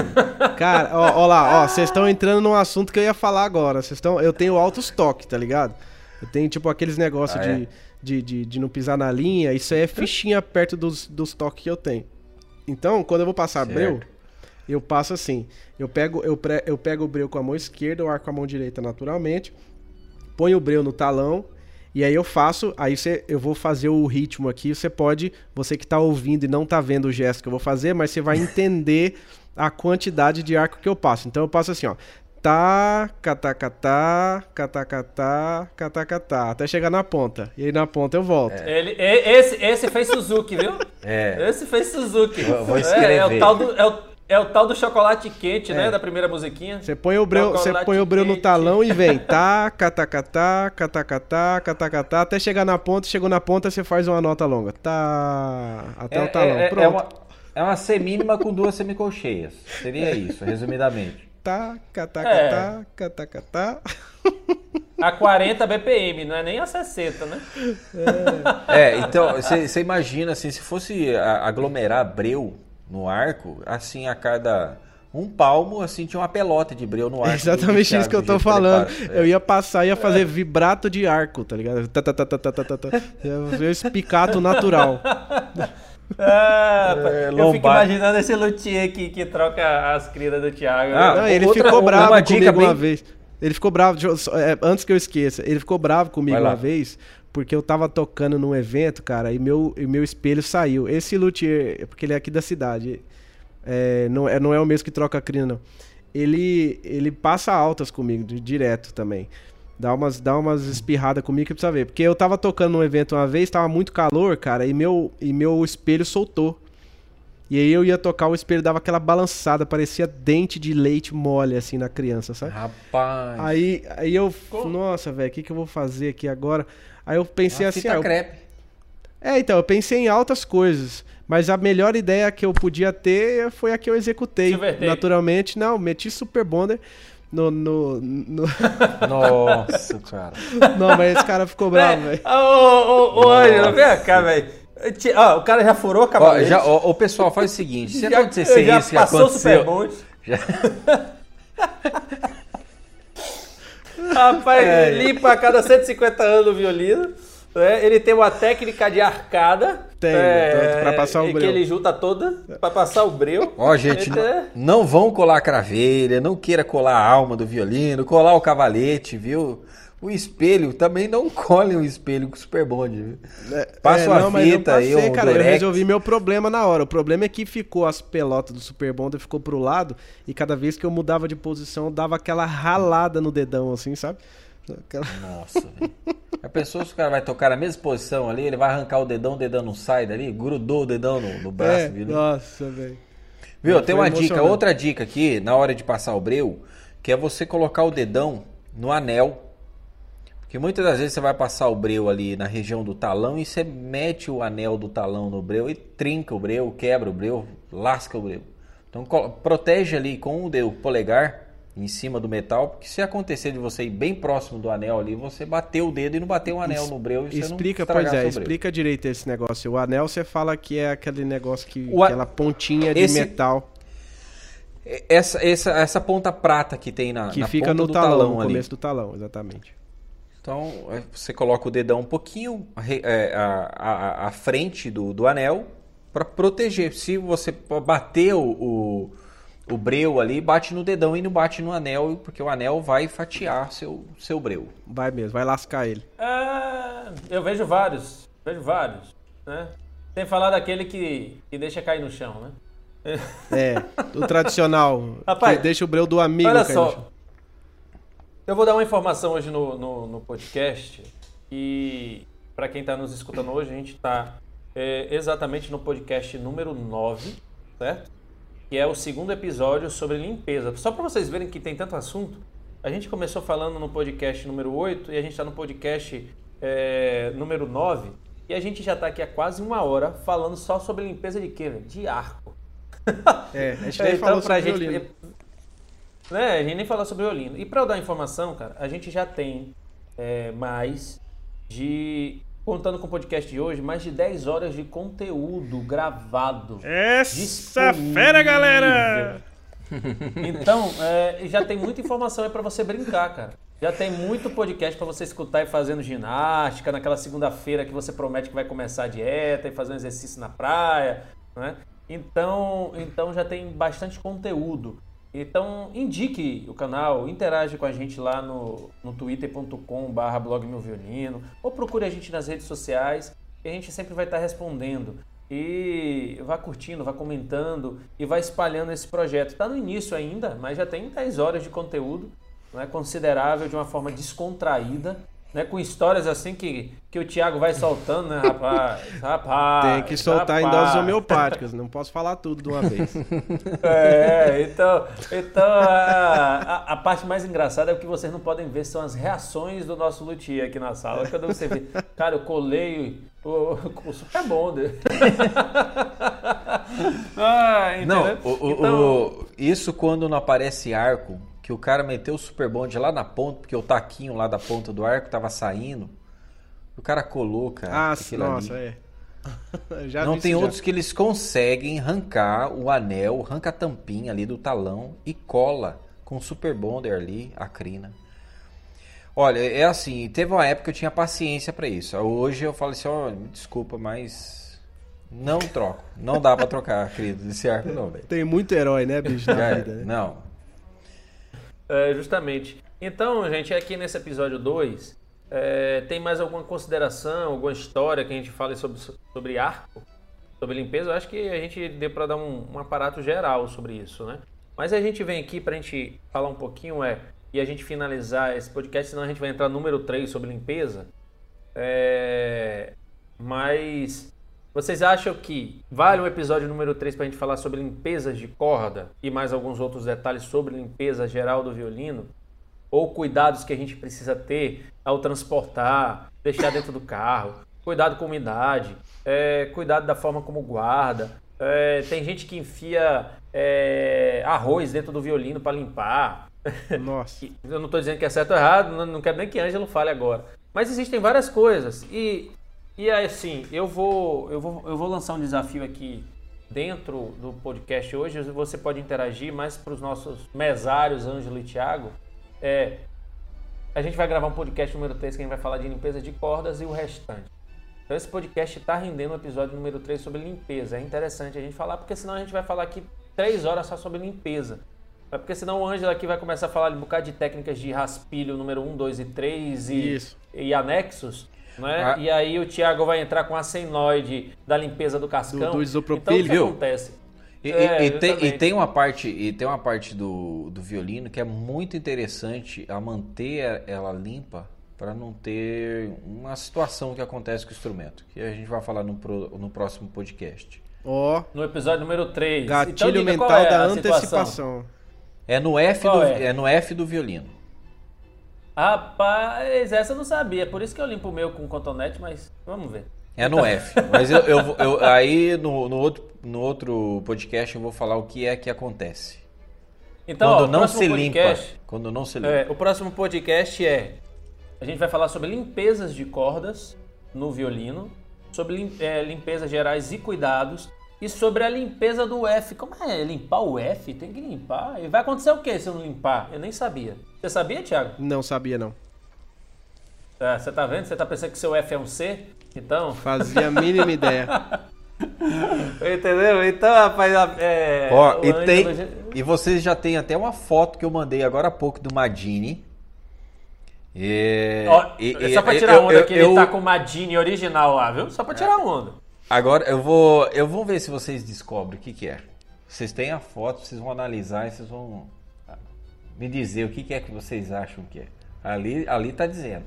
S2: Cara, ó, ó lá, ó, vocês estão entrando num assunto que eu ia falar agora. Vocês estão, eu tenho altos toques, tá ligado? Eu tenho tipo aqueles negócios
S3: Ah,
S2: de,
S3: é?
S2: De, de, de não pisar na linha. Isso aí é fichinha perto dos, dos toques que eu tenho. Então, quando eu vou passar
S3: Certo.
S2: breu, eu passo assim. Eu pego, eu, pre- eu pego o breu com a mão esquerda, eu arco a mão direita naturalmente. Ponho o breu no talão. E aí eu faço, aí você, eu vou fazer o ritmo aqui. Você pode, você que tá ouvindo e não tá vendo o gesto que eu vou fazer, mas você vai entender a quantidade de arco que eu passo. Então eu passo assim, ó. Tá, catacatá, catacatá, catacatá, até chegar na ponta. E aí na ponta eu volto.
S1: Ele, e- esse, esse fez Suzuki, viu?
S3: É.
S1: Esse fez Suzuki.
S3: Vou- vou
S1: É, É,
S3: escrever.
S1: o tal do, é, o, é o tal do chocolate quente,
S2: É.
S1: né? Da primeira musiquinha.
S2: Você põe o breu, você põe o breu no talão e vem. Tá, catacatá, catacatá, catacatá, até chegar na ponta. Chegou na ponta, você faz uma nota longa. Tá, até
S3: É,
S2: o talão.
S3: é- é
S2: Pronto.
S3: uma, é uma semínima com duas semicolcheias. Seria isso, resumidamente.
S2: Tá, catacatá, catacatá.
S1: A 40 BPM, não é nem a 60, né?
S3: É, então, você imagina assim, se fosse aglomerar breu no arco, assim, a cada um palmo, assim, tinha uma pelota de breu no arco.
S2: É exatamente
S3: do
S2: isso que eu
S3: Thiago,
S2: tô falando.
S3: passa.
S2: Eu ia passar e ia fazer vibrato de arco, tá ligado? Tá, tá, tá, tá, tá, tá, tá, tá. Ia fazer o espicato natural.
S1: Ah,
S3: É,
S1: eu fico
S3: lombar.
S1: imaginando esse luthier aqui que troca as cridas do Thiago.
S3: Ah,
S2: Não, ele
S3: outra-
S2: ficou
S3: uma
S2: bravo
S3: dica
S2: comigo uma
S3: bem-
S2: vez. Ele ficou bravo, é, antes que eu esqueça, ele ficou bravo comigo uma vez, porque eu tava tocando num evento, cara, e meu, e meu espelho saiu. Esse luthier, é porque ele é aqui da cidade, é, não, é, não é o mesmo que troca a crina, não. Ele, ele passa altas comigo, direto também. Dá umas, dá umas espirradas comigo que precisa ver. Porque eu tava tocando num evento uma vez, tava muito calor, cara, e meu, e meu espelho soltou. E aí eu ia tocar, o espelho dava aquela balançada, parecia dente de leite mole, assim, na criança, sabe?
S3: Rapaz.
S2: Aí, aí eu, nossa, velho, o que, que eu vou fazer aqui agora? Aí eu pensei
S3: uma
S2: assim,
S3: fita
S2: ah, eu-
S3: crepe.
S2: é, então, eu pensei em altas coisas, mas a melhor ideia que eu podia ter foi a que eu executei. Naturalmente, não, meti Super Bonder no, no, no-
S3: Nossa, cara.
S2: Não, mas esse cara ficou bravo, velho.
S1: Ô, ô, ô, Ângelo, vem cá, velho. Ó, o cara já furou a
S3: Ó,
S1: cavalete.
S3: já, ó, o pessoal faz o seguinte: se
S1: já,
S3: acontecer
S1: já
S3: isso que
S1: passou o
S3: aconteceu.
S1: Super.
S3: Já-
S1: Rapaz,
S3: É.
S1: limpa a cada 150 anos o violino. Né? Ele tem uma técnica de arcada.
S2: Tem,
S1: é,
S2: pra passar o
S1: Que
S2: breu.
S1: ele junta toda pra passar o breu.
S3: Ó, gente,
S1: Ele é-
S3: não vão colar a cravelha, não queira colar a alma do violino, colar o cavalete, viu? O espelho, também não colhem o espelho com super bonde, viu? Passa
S2: É,
S3: uma
S2: não,
S3: fita aí, um
S2: cara, eu resolvi meu problema na hora. O problema é que ficou as pelotas do Super Bonder, ficou pro lado, e cada vez que eu mudava de posição, eu dava aquela ralada no dedão, assim, sabe? Aquela-
S3: Nossa, velho. A pessoa, se o cara vai tocar na mesma posição ali, ele vai arrancar o dedão, o dedão não sai dali, grudou o dedão no, no braço,
S2: É,
S3: viu?
S2: nossa, velho.
S3: Viu? Tem uma dica, outra dica aqui, na hora de passar o breu, que é você colocar o dedão no anel. Porque muitas das vezes você vai passar o breu ali na região do talão e você mete o anel do talão no breu e trinca o breu, quebra o breu, lasca o breu. Então protege ali com o dedo polegar em cima do metal, porque se acontecer de você ir bem próximo do anel ali, você bateu o dedo e não bateu o anel no breu e
S2: explica,
S3: você
S2: não Pois é, explica direito esse negócio. O anel você fala que é aquele negócio que aquela pontinha de esse, metal.
S3: Essa, essa, essa ponta prata que tem na
S2: que
S3: na
S2: fica no talão, talão no começo do talão, exatamente.
S3: Então é, você coloca o dedão um pouquinho é, à, à, frente do, do anel para proteger. Se você bater o, o breu ali bate no dedão e não bate no anel, porque o anel vai fatiar seu, seu breu.
S2: Vai mesmo, vai lascar ele.
S1: É, eu vejo vários, vejo vários, né? Sem falar daquele que, que deixa cair no chão, né?
S2: É, o tradicional,
S1: Rapaz,
S2: que deixa o breu do amigo
S1: olha só, Eu vou dar uma informação hoje no, no, no podcast e para quem está nos escutando hoje, a gente está é, exatamente no podcast número 9, certo? Que é o segundo episódio sobre limpeza. Só para vocês verem que tem tanto assunto, a gente começou falando no podcast número 8 e a gente está no podcast é, número 9 e a gente já está aqui há quase uma hora falando só sobre limpeza de quê? De arco.
S2: É, a gente nem então, falou sobre
S1: gente, violino. Né, a gente nem falou sobre violino. E para eu dar informação, cara, a gente já tem é, mais de contando com o podcast de hoje, mais de 10 horas de conteúdo gravado.
S2: Essa fera, galera!
S1: Então, é, já tem muita informação aí para você brincar, cara. Já tem muito podcast para você escutar e fazendo ginástica, naquela segunda-feira que você promete que vai começar a dieta e fazer um exercício na praia, né? Então, então já tem bastante conteúdo. Então, indique o canal, interage com a gente lá no, no twitter.com.br blog meu violino, ou procure a gente nas redes sociais, que a gente sempre vai estar respondendo. E vá curtindo, vá comentando e vá espalhando esse projeto. Está no início ainda, mas já tem 10 horas de conteúdo, não é considerável, de uma forma descontraída né, com histórias assim que, que o Thiago vai soltando, né, rapaz? Rapaz.
S2: Tem que soltar rapaz. em doses homeopáticas, não posso falar tudo de uma vez.
S1: É, então, então a, a, a, parte mais engraçada é o que vocês não podem ver são as reações do nosso luthier aqui na sala. Quando você vê, cara, eu colei o, o Super Bonder.
S3: ah, não, o, então... o, isso quando não aparece arco que o cara meteu o super bonde lá na ponta, porque o taquinho lá da ponta do arco tava saindo. O cara colou, cara.
S2: Ah, nossa, ali.
S3: é. Não tem outros que eles conseguem arrancar o anel, arranca a tampinha ali do talão e cola com o super bonder ali, a crina. Olha, é assim, teve uma época que eu tinha paciência para isso. Hoje eu falo assim, ó, oh, desculpa, mas não troco. Não dá para trocar, querido, esse arco não, velho.
S2: Tem muito herói, né, bicho, na é, vida. Né?
S3: Não,
S1: é, justamente. Então, gente, aqui nesse episódio 2, é, tem mais alguma consideração, alguma história que a gente fale sobre, sobre arco, sobre limpeza? Eu acho que a gente deu para dar um, um aparato geral sobre isso, né? Mas a gente vem aqui para a gente falar um pouquinho, é, e a gente finalizar esse podcast, senão a gente vai entrar no número 3 sobre limpeza. É, mas vocês acham que vale o episódio número 3 para a gente falar sobre limpezas de corda e mais alguns outros detalhes sobre limpeza geral do violino? Ou cuidados que a gente precisa ter ao transportar, deixar dentro do carro, cuidado com umidade, é, cuidado da forma como guarda. É, tem gente que enfia é, arroz dentro do violino para limpar.
S2: Nossa.
S1: Eu não estou dizendo que é certo ou errado, não, não quero nem que Ângelo fale agora. Mas existem várias coisas. E e aí, assim, eu vou, eu vou, eu vou lançar um desafio aqui dentro do podcast hoje. Você pode interagir mais para os nossos mesários, Ângelo e Thiago. É, a gente vai gravar um podcast número 3 que a gente vai falar de limpeza de cordas e o restante. Então esse podcast está rendendo o episódio número 3 sobre limpeza. É interessante a gente falar, porque senão a gente vai falar aqui 3 horas só sobre limpeza. É porque senão o Ângelo aqui vai começar a falar de um bocado de técnicas de raspilho número 1, 2 e 3 e, e anexos. Né? Ah. E aí o Thiago vai entrar com a senoide da limpeza do cascão. Do,
S2: do isopropílio, então, o que
S1: viu? acontece?
S3: E, é, e, tem, e, tem, uma parte, e tem uma parte do, do violino que é muito interessante a manter ela limpa para não ter uma situação que acontece com o instrumento, que a gente vai falar no, pro, no próximo podcast.
S2: Ó. Oh,
S1: no episódio número 3.
S2: Gatilho então, mental é da antecipação.
S3: É no F,
S1: Qual
S3: do,
S1: é?
S3: é no F do violino.
S1: Rapaz, essa eu não sabia. Por isso que eu limpo o meu com cotonete, mas vamos ver.
S3: É no F. Mas eu, eu, vou- eu- aí no, no outro, no outro podcast eu vou falar o que é que acontece.
S1: Então, ó,
S3: quando
S1: o
S3: não se
S1: podcast-
S3: limpa. Quando não se limpa.
S1: É, o próximo podcast é. A gente vai falar sobre limpezas de cordas no violino, sobre é, limpezas gerais e cuidados, e sobre a limpeza do F. Como é limpar o F? Tem que limpar. E vai acontecer o que se eu não limpar? Eu nem sabia. Você sabia, Thiago?
S2: Não sabia, não.
S1: Ah, Você tá vendo? Você tá pensando que seu F é um C? Então.
S2: Fazia a mínima ideia.
S1: Entendeu? Então, rapaz. É,
S3: Ó, e,
S1: Ângelo
S3: tem,
S1: já-
S3: e vocês já tem até uma foto que eu mandei agora há pouco do Madini. É,
S1: Ó,
S3: e-
S1: é
S3: e-
S1: só pra
S3: eu-
S1: tirar onda
S3: eu-
S1: que
S3: eu-
S1: ele tá com o Madini original lá, viu? Só pra tirar onda.
S3: Agora eu vou, eu vou ver se vocês descobrem o que, que é. Vocês têm a foto, vocês vão analisar e vocês vão me dizer o que, é que vocês acham que é. Ali, ali tá dizendo.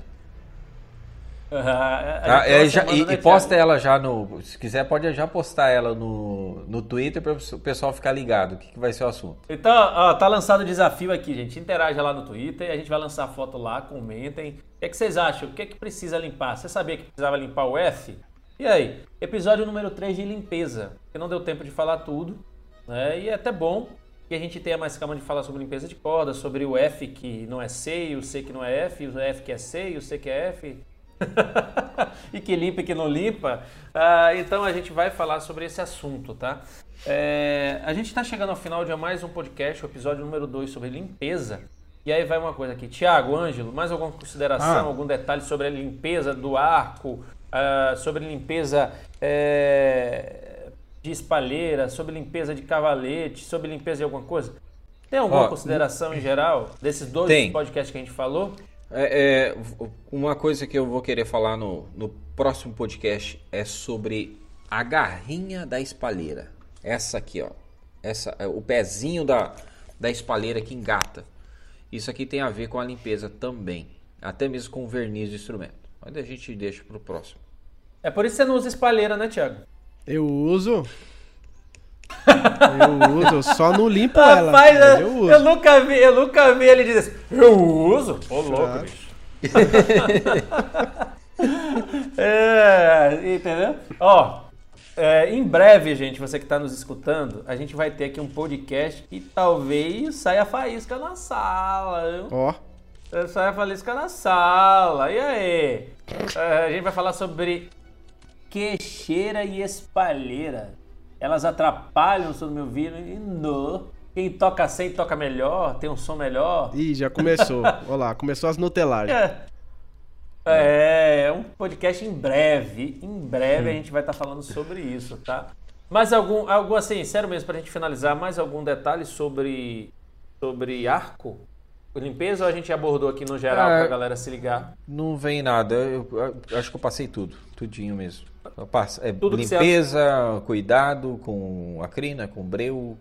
S1: Ah,
S3: Tá? É, já- e, e posta ela já no. Se quiser, pode já postar ela no, no Twitter para o pessoal ficar ligado. O que, que vai ser o assunto.
S1: Então, ó, tá lançado o desafio aqui, gente. Interaja lá no Twitter, a gente vai lançar a foto lá, comentem. O que, é que vocês acham? O que é que precisa limpar? Você sabia que precisava limpar o F? E aí? Episódio número 3 de limpeza. Que não deu tempo de falar tudo, né? E é até bom que a gente tenha mais calma de falar sobre limpeza de corda, sobre o F que não é C, e o C que não é F, e o F que é C, e o C que é F. e que limpa e que não limpa. Ah, então a gente vai falar sobre esse assunto, tá? É, a gente está chegando ao final de mais um podcast, o episódio número 2 sobre limpeza. E aí vai uma coisa aqui. Tiago, Ângelo, mais alguma consideração,
S3: Ah.
S1: algum detalhe sobre a limpeza do arco, ah, sobre limpeza é, de espalheira, sobre limpeza de cavalete, sobre limpeza de alguma coisa? Tem alguma
S3: Ó,
S1: consideração em geral desses dois
S3: Tem.
S1: podcasts que a gente falou?
S3: É, é, uma coisa que eu vou querer falar no, no próximo podcast é sobre a garrinha da espalheira. Essa aqui, ó. Essa, é o pezinho da, da espalheira que engata. Isso aqui tem a ver com a limpeza também. Até mesmo com o verniz do instrumento. Mas a gente deixa pro próximo.
S1: É por isso que você não usa espalheira, né, Tiago?
S2: Eu uso. Eu uso, eu só não limpo ela.
S1: Rapaz, eu,
S2: eu uso.
S1: eu nunca vi, eu nunca vi ele dizer assim, eu uso. Ô, louco, bicho. é, entendeu? Ó, é, em breve, gente, você que está nos escutando, a gente vai ter aqui um podcast e talvez saia faísca na sala, viu?
S2: Ó,
S1: Saia faísca na sala. E aí? É, a gente vai falar sobre queixeira e espalheira. Elas atrapalham o som do meu vídeo e não. Quem toca sem toca melhor, tem um som melhor.
S2: ih, já começou. Olha lá, começou as nutelagens.
S1: É. É, é um podcast em breve. Em breve a gente vai estar falando sobre isso, tá? Mais algum, algum assim, sério mesmo, pra gente finalizar, mais algum detalhe sobre, sobre arco? Limpeza ou a gente abordou aqui no geral
S3: Ah,
S1: pra galera se ligar?
S3: Não vem nada. Eu, eu acho que eu passei tudo. Tudinho mesmo. É,
S1: Tudo que você-
S3: limpeza, cuidado com a crina, com o breu.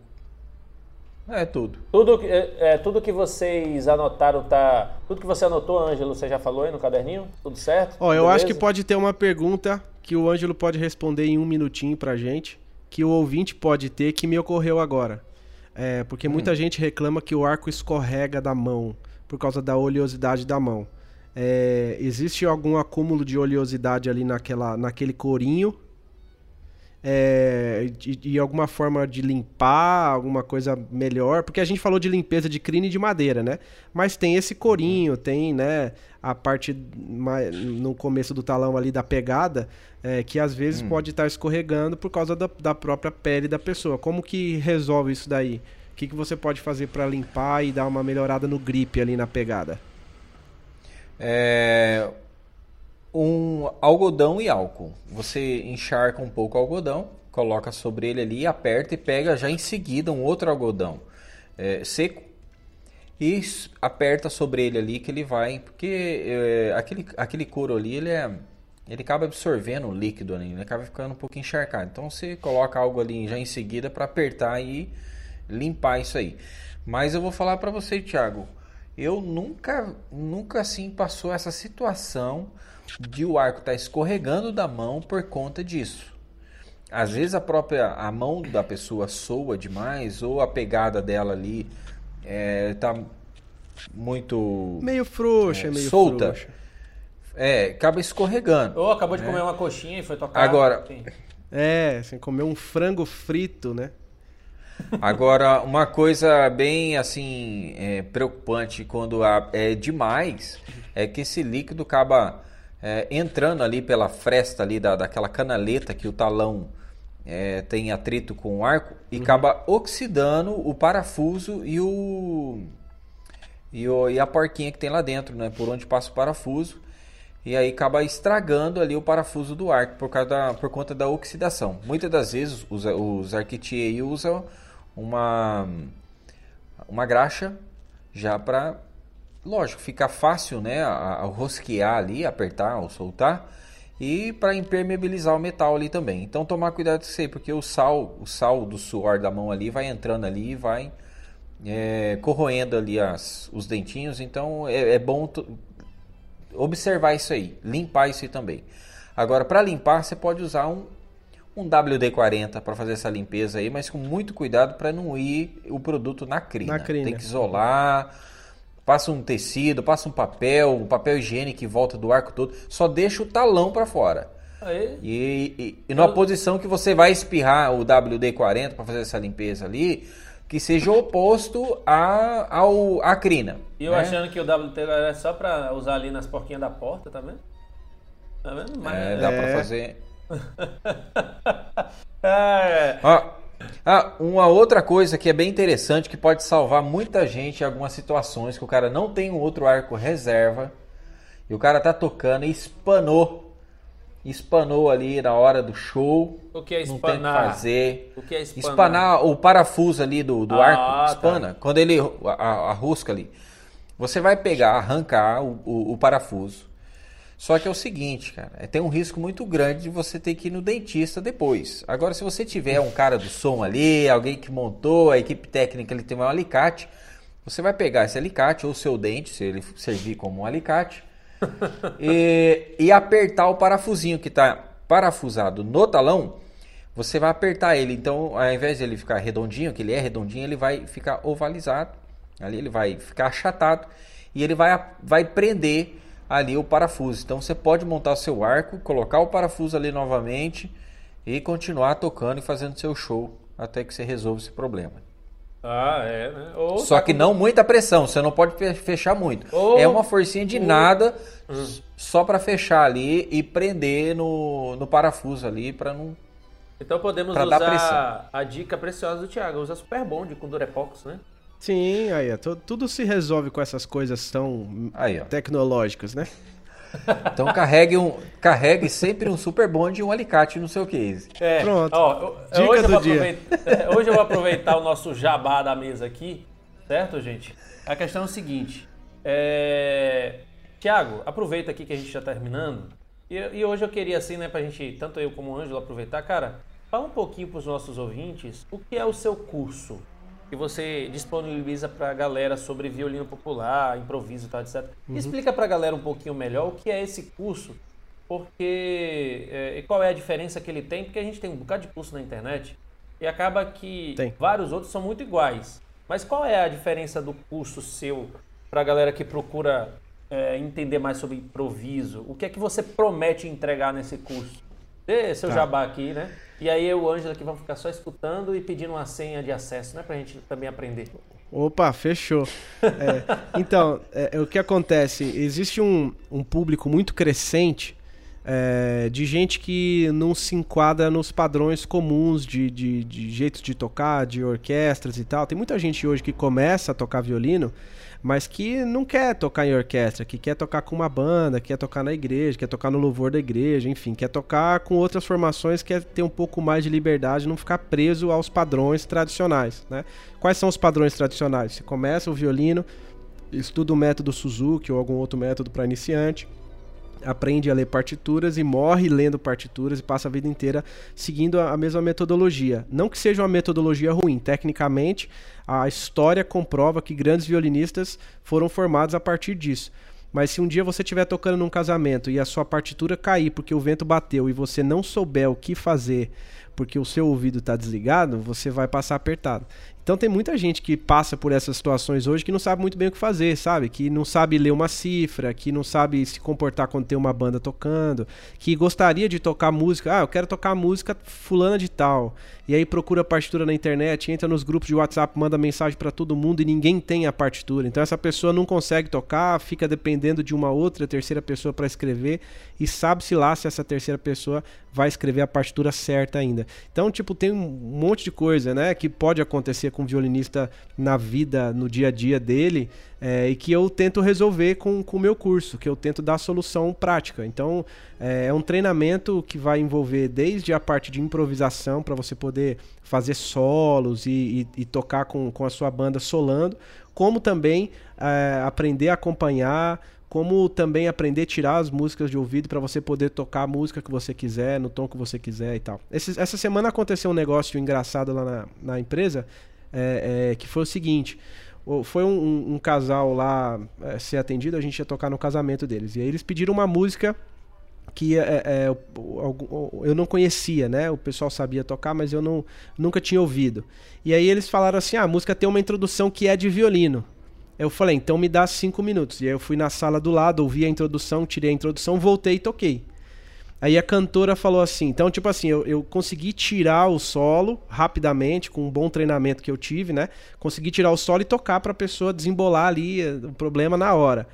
S3: É tudo.
S1: Tudo, que- é, é, tudo que vocês anotaram tá. Tudo que você anotou, Ângelo, você já falou aí no caderninho? Tudo certo?
S2: Ó, eu acho que
S1: Beleza?
S2: pode ter uma pergunta que o Ângelo pode responder em um minutinho pra gente, que o ouvinte pode ter, que me ocorreu agora. É, porque muita gente reclama que o arco escorrega da mão, por causa da oleosidade da mão. É, existe algum acúmulo de oleosidade ali naquela, naquele corinho? É, alguma forma de limpar, alguma coisa melhor? Porque a gente falou de limpeza de crina e de madeira, né? Mas tem esse corinho, tem, né, a parte ma- no começo do talão ali da pegada, é, que às vezes pode estar escorregando por causa da, da própria pele da pessoa. Como que resolve isso daí? O que, que você pode fazer para limpar e dar uma melhorada no grip ali na pegada?
S3: É, um algodão e álcool. Você encharca um pouco o algodão, coloca sobre ele ali, aperta e pega já em seguida um outro algodão é, seco e aperta sobre ele ali que ele vai, porque é, aquele, aquele couro ali ele é ele acaba absorvendo o líquido ali, ele acaba ficando um pouco encharcado. Então você coloca algo ali já em seguida para apertar e limpar isso aí. Mas eu vou falar para você, Thiago, eu nunca, nunca assim passou essa situação de o arco estar escorregando da mão por conta disso. Às vezes a própria a mão da pessoa soa demais ou a pegada dela ali é, tá muito
S2: Meio frouxa,
S3: É,
S2: meio
S3: solta.
S2: frouxa.
S3: é, acaba escorregando.
S1: Ou acabou de comer uma coxinha e foi tocar.
S3: Agora-
S1: Sim.
S2: É, assim, comer um frango frito, né?
S3: Agora, uma coisa bem assim é, preocupante quando há- é demais é que esse líquido acaba é, entrando ali pela fresta ali da, daquela canaleta que o talão é, tem atrito com o arco e acaba oxidando o parafuso e o, e o e a porquinha que tem lá dentro, né? Por onde passa o parafuso. E aí acaba estragando ali o parafuso do arco por, causa da, por conta da oxidação. Muitas das vezes os, os arquitiers usam uma, uma graxa já para, lógico, ficar fácil né, a, rosquear ali, apertar ou soltar e para impermeabilizar o metal ali também. Então tomar cuidado com isso aí, porque o sal, o sal do suor da mão ali vai entrando ali e vai é, corroendo ali as, os dentinhos. Então é, é bom observar isso aí, limpar isso aí também. Agora, para limpar, você pode usar um, um WD-40 para fazer essa limpeza aí, mas com muito cuidado para não ir o produto na crina.
S2: Na crina.
S3: Tem que isolar, passa um tecido, passa um papel, um papel higiênico em volta do arco todo, só deixa o talão para fora.
S1: Aí,
S3: E, e, e numa posição que você vai espirrar o WD-40 para fazer essa limpeza ali, que seja oposto à, ao, à crina.
S1: E eu
S3: né?
S1: achando que o WT era só pra usar ali nas porquinhas da porta, tá vendo? Tá vendo? Mas,
S3: É, dá pra
S2: É.
S3: fazer.
S1: É.
S3: Ó, ah, uma outra coisa que é bem interessante, que pode salvar muita gente em algumas situações, que o cara não tem um outro arco reserva, e o cara tá tocando e espanou. Espanou ali na hora do show.
S1: O que é
S3: Não tem que
S1: espanar?
S3: fazer.
S1: O que é espanar?
S3: Espanar o parafuso ali do, do
S1: Ah,
S3: arco,
S1: tá.
S3: espana. Quando ele, a, a- a rusca ali. Você vai pegar, arrancar o, o- o parafuso. Só que é o seguinte, cara, é, tem um risco muito grande de você ter que ir no dentista depois. Agora, se você tiver um cara do som ali, alguém que montou, a equipe técnica ele tem um alicate, você vai pegar esse alicate ou seu dente, se ele servir como um alicate, e, e apertar o parafusinho que está parafusado no talão, você vai apertar ele. Então, ao invés de ele ficar redondinho, que ele é redondinho, ele vai ficar ovalizado. Ali ele vai ficar achatado e ele vai, vai prender ali o parafuso. Então, você pode montar seu arco, colocar o parafuso ali novamente e continuar tocando e fazendo seu show até que você resolva esse problema.
S1: Ah, é, né? Ou
S3: Só
S1: tá
S3: que
S1: com-
S3: não muita pressão, você não pode fe- fechar muito.
S1: Ou-
S3: É uma forcinha de
S1: ou-
S3: nada,
S1: Hum.
S3: s- só para fechar ali e prender no, no parafuso ali para não.
S1: Então podemos usar a dica preciosa do Thiago. Usa Super Bond com Durepox, né?
S2: Sim, aí, tudo se resolve com essas coisas tão
S3: Aí,
S2: tecnológicas, né?
S3: Então carregue um, carregue sempre um super bond e um alicate no seu case.
S1: É,
S2: Pronto.
S1: Ó, eu-
S2: Dica
S1: hoje, eu
S2: dia.
S1: aproveitar, é, hoje eu vou aproveitar o nosso jabá da mesa aqui, certo, gente? A questão é o seguinte. É... Tiago, aproveita aqui que a gente já tá terminando. E, e hoje eu queria, assim, né, pra gente, tanto eu como o Ângelo, aproveitar. Cara, fala um pouquinho pros nossos ouvintes o que é o seu curso que você disponibiliza pra galera sobre violino popular, improviso e tal, etc.
S2: Uhum.
S1: Explica pra galera um pouquinho melhor o que é esse curso porque é, e qual é a diferença que ele tem? Porque a gente tem um bocado de curso na internet e acaba que
S2: Tem.
S1: vários outros são muito iguais. Mas qual é a diferença do curso seu para a galera que procura é, entender mais sobre improviso? O que é que você promete entregar nesse curso? Dê seu
S2: Tá.
S1: jabá aqui, né? E aí eu e o Ângela que vamos ficar só escutando e pedindo uma senha de acesso, né? Pra gente também aprender.
S2: Opa, fechou. É, então, é, é, o que acontece? Existe um, um público muito crescente é, de gente que não se enquadra nos padrões comuns de, de, de jeitos de tocar, de orquestras e tal. Tem muita gente hoje que começa a tocar violino, mas que não quer tocar em orquestra, que quer tocar com uma banda, quer tocar na igreja, quer tocar no louvor da igreja, enfim, quer tocar com outras formações, quer ter um pouco mais de liberdade, não ficar preso aos padrões tradicionais, né? Quais são os padrões tradicionais? Você começa o violino, estuda o método Suzuki ou algum outro método para iniciante, aprende a ler partituras e morre lendo partituras e passa a vida inteira seguindo a mesma metodologia. Não que seja uma metodologia ruim, tecnicamente a história comprova que grandes violinistas foram formados a partir disso. Mas se um dia você estiver tocando num casamento e a sua partitura cair porque o vento bateu e você não souber o que fazer porque o seu ouvido está desligado, você vai passar apertado. Então tem muita gente que passa por essas situações hoje que não sabe muito bem o que fazer, sabe? Que não sabe ler uma cifra, que não sabe se comportar quando tem uma banda tocando, que gostaria de tocar música, ah, eu quero tocar música fulana de tal. E aí procura a partitura na internet, entra nos grupos de WhatsApp, manda mensagem para todo mundo e ninguém tem a partitura. Então essa pessoa não consegue tocar, fica dependendo de uma outra terceira pessoa para escrever e sabe-se lá se essa terceira pessoa vai escrever a partitura certa ainda. Então, tipo, tem um monte de coisa, né, que pode acontecer com violinista na vida, no dia a dia dele, é, e que eu tento resolver com o meu curso, que eu tento dar solução prática. Então, é, é um treinamento que vai envolver desde a parte de improvisação, para você poder fazer solos e, e, e, tocar com, com a sua banda solando, como também é, aprender a acompanhar como também aprender a tirar as músicas de ouvido para você poder tocar a música que você quiser, no tom que você quiser e tal. Esse, essa semana aconteceu um negócio engraçado lá na, na empresa, é, é, que foi o seguinte. Foi um, um casal lá é, ser atendido, a gente ia tocar no casamento deles. E aí eles pediram uma música que é, é, eu, eu não conhecia, né? O pessoal sabia tocar, mas eu não, nunca tinha ouvido. E aí eles falaram assim: ah, a música tem uma introdução que é de violino. Eu falei, então me dá cinco minutos. E aí eu fui na sala do lado, ouvi a introdução, tirei a introdução, voltei e toquei. Aí a cantora falou assim, então tipo assim, eu, eu consegui tirar o solo rapidamente, com um bom treinamento que eu tive, né? Consegui tirar o solo e tocar pra pessoa desembolar ali eh, o problema na hora.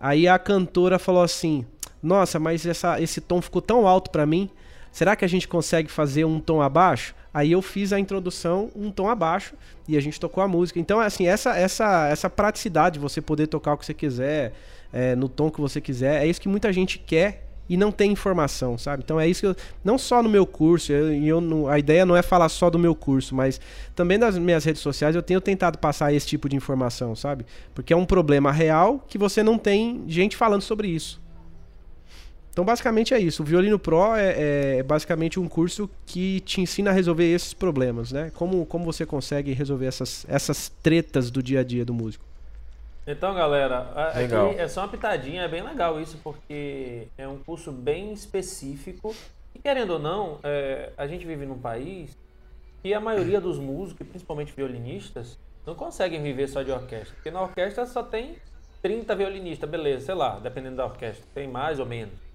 S2: Aí a cantora falou assim, nossa, mas essa, esse tom ficou tão alto para mim, será que a gente consegue fazer um tom abaixo? Aí eu fiz a introdução um tom abaixo e a gente tocou a música. Então, assim, essa essa essa praticidade, você poder tocar o que você quiser, é, no tom que você quiser, é isso que muita gente quer e não tem informação, sabe? Então é isso que eu, não só no meu curso, eu, eu a ideia não é falar só do meu curso, mas também nas minhas redes sociais eu tenho tentado passar esse tipo de informação, sabe? Porque é um problema real que você não tem gente falando sobre isso. Então, basicamente é isso. O Violino Pro é, é, basicamente um curso que te ensina a resolver esses problemas, né? Como, como você consegue resolver essas, essas tretas do dia a dia do músico.
S1: Então, galera, aqui é só uma pitadinha, é bem legal isso, porque é um curso bem específico. E querendo ou não, é, a gente vive num país que a maioria dos músicos, principalmente violinistas, não conseguem viver só de orquestra. Porque na orquestra só tem 30 violinistas, beleza, sei lá, dependendo da orquestra, tem mais ou menos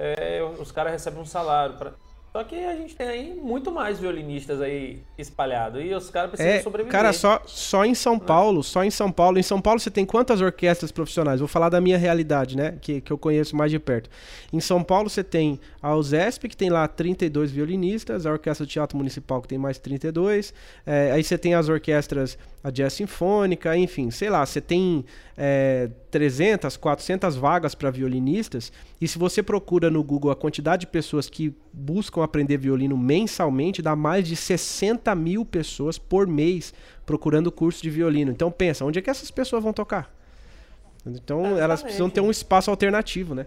S1: é, os caras recebem um salário. Pra... Só que a gente tem aí muito mais violinistas aí espalhados. E os caras precisam é, sobreviver.
S2: Cara, só, só em São Paulo, só em São Paulo. Em São Paulo você tem quantas orquestras profissionais? Vou falar da minha realidade, né? Que, que eu conheço mais de perto. Em São Paulo você tem a USESP, que tem lá 32 violinistas, a Orquestra Teatro Municipal, que tem mais 32. É, aí você tem as orquestras a jazz sinfônica, enfim, sei lá, você tem é, 300, 400 vagas para violinistas, e se você procura no Google a quantidade de pessoas que buscam aprender violino mensalmente, dá mais de 60 mil pessoas por mês procurando curso de violino. Então pensa, onde é que essas pessoas vão tocar? Então é, elas precisam ter um espaço alternativo, né?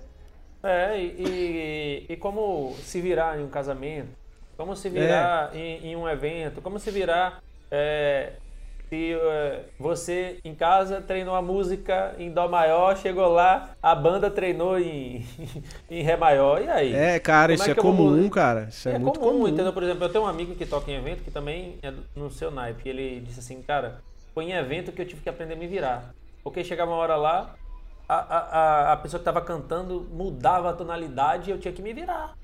S1: É, e, e, e como se virar em um casamento, como se virar é. em, em, um evento, como se virar é, se uh, você em casa treinou a música em Dó maior, chegou lá, a banda treinou em, em Ré maior, e aí?
S2: É, cara, isso é, é comum, vou... cara. Isso é, é muito comum, comum,
S1: entendeu? Por exemplo, eu tenho um amigo que toca em evento que também é no seu naipe. Ele disse assim, cara, foi em evento que eu tive que aprender a me virar. Porque chegava uma hora lá, a, a, a pessoa que estava cantando mudava a tonalidade e eu tinha que me virar.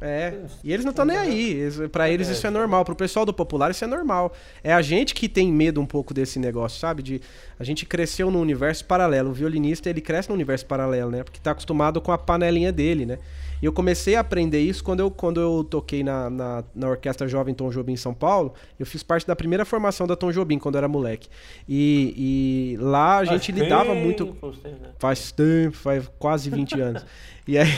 S2: É, e eles não estão nem aí. Para eles é. isso é normal. Pro pessoal do popular isso é normal. É a gente que tem medo um pouco desse negócio, sabe? De a gente cresceu no universo paralelo. O violinista ele cresce no universo paralelo, né? Porque tá acostumado com a panelinha dele, né? E eu comecei a aprender isso quando eu, quando eu toquei na, na, na, Orquestra Jovem Tom Jobim em São Paulo. Eu fiz parte da primeira formação da Tom Jobim quando eu era moleque. E, e lá a gente faz lidava tempo, muito. Né? Faz tempo, faz quase 20 anos. E aí,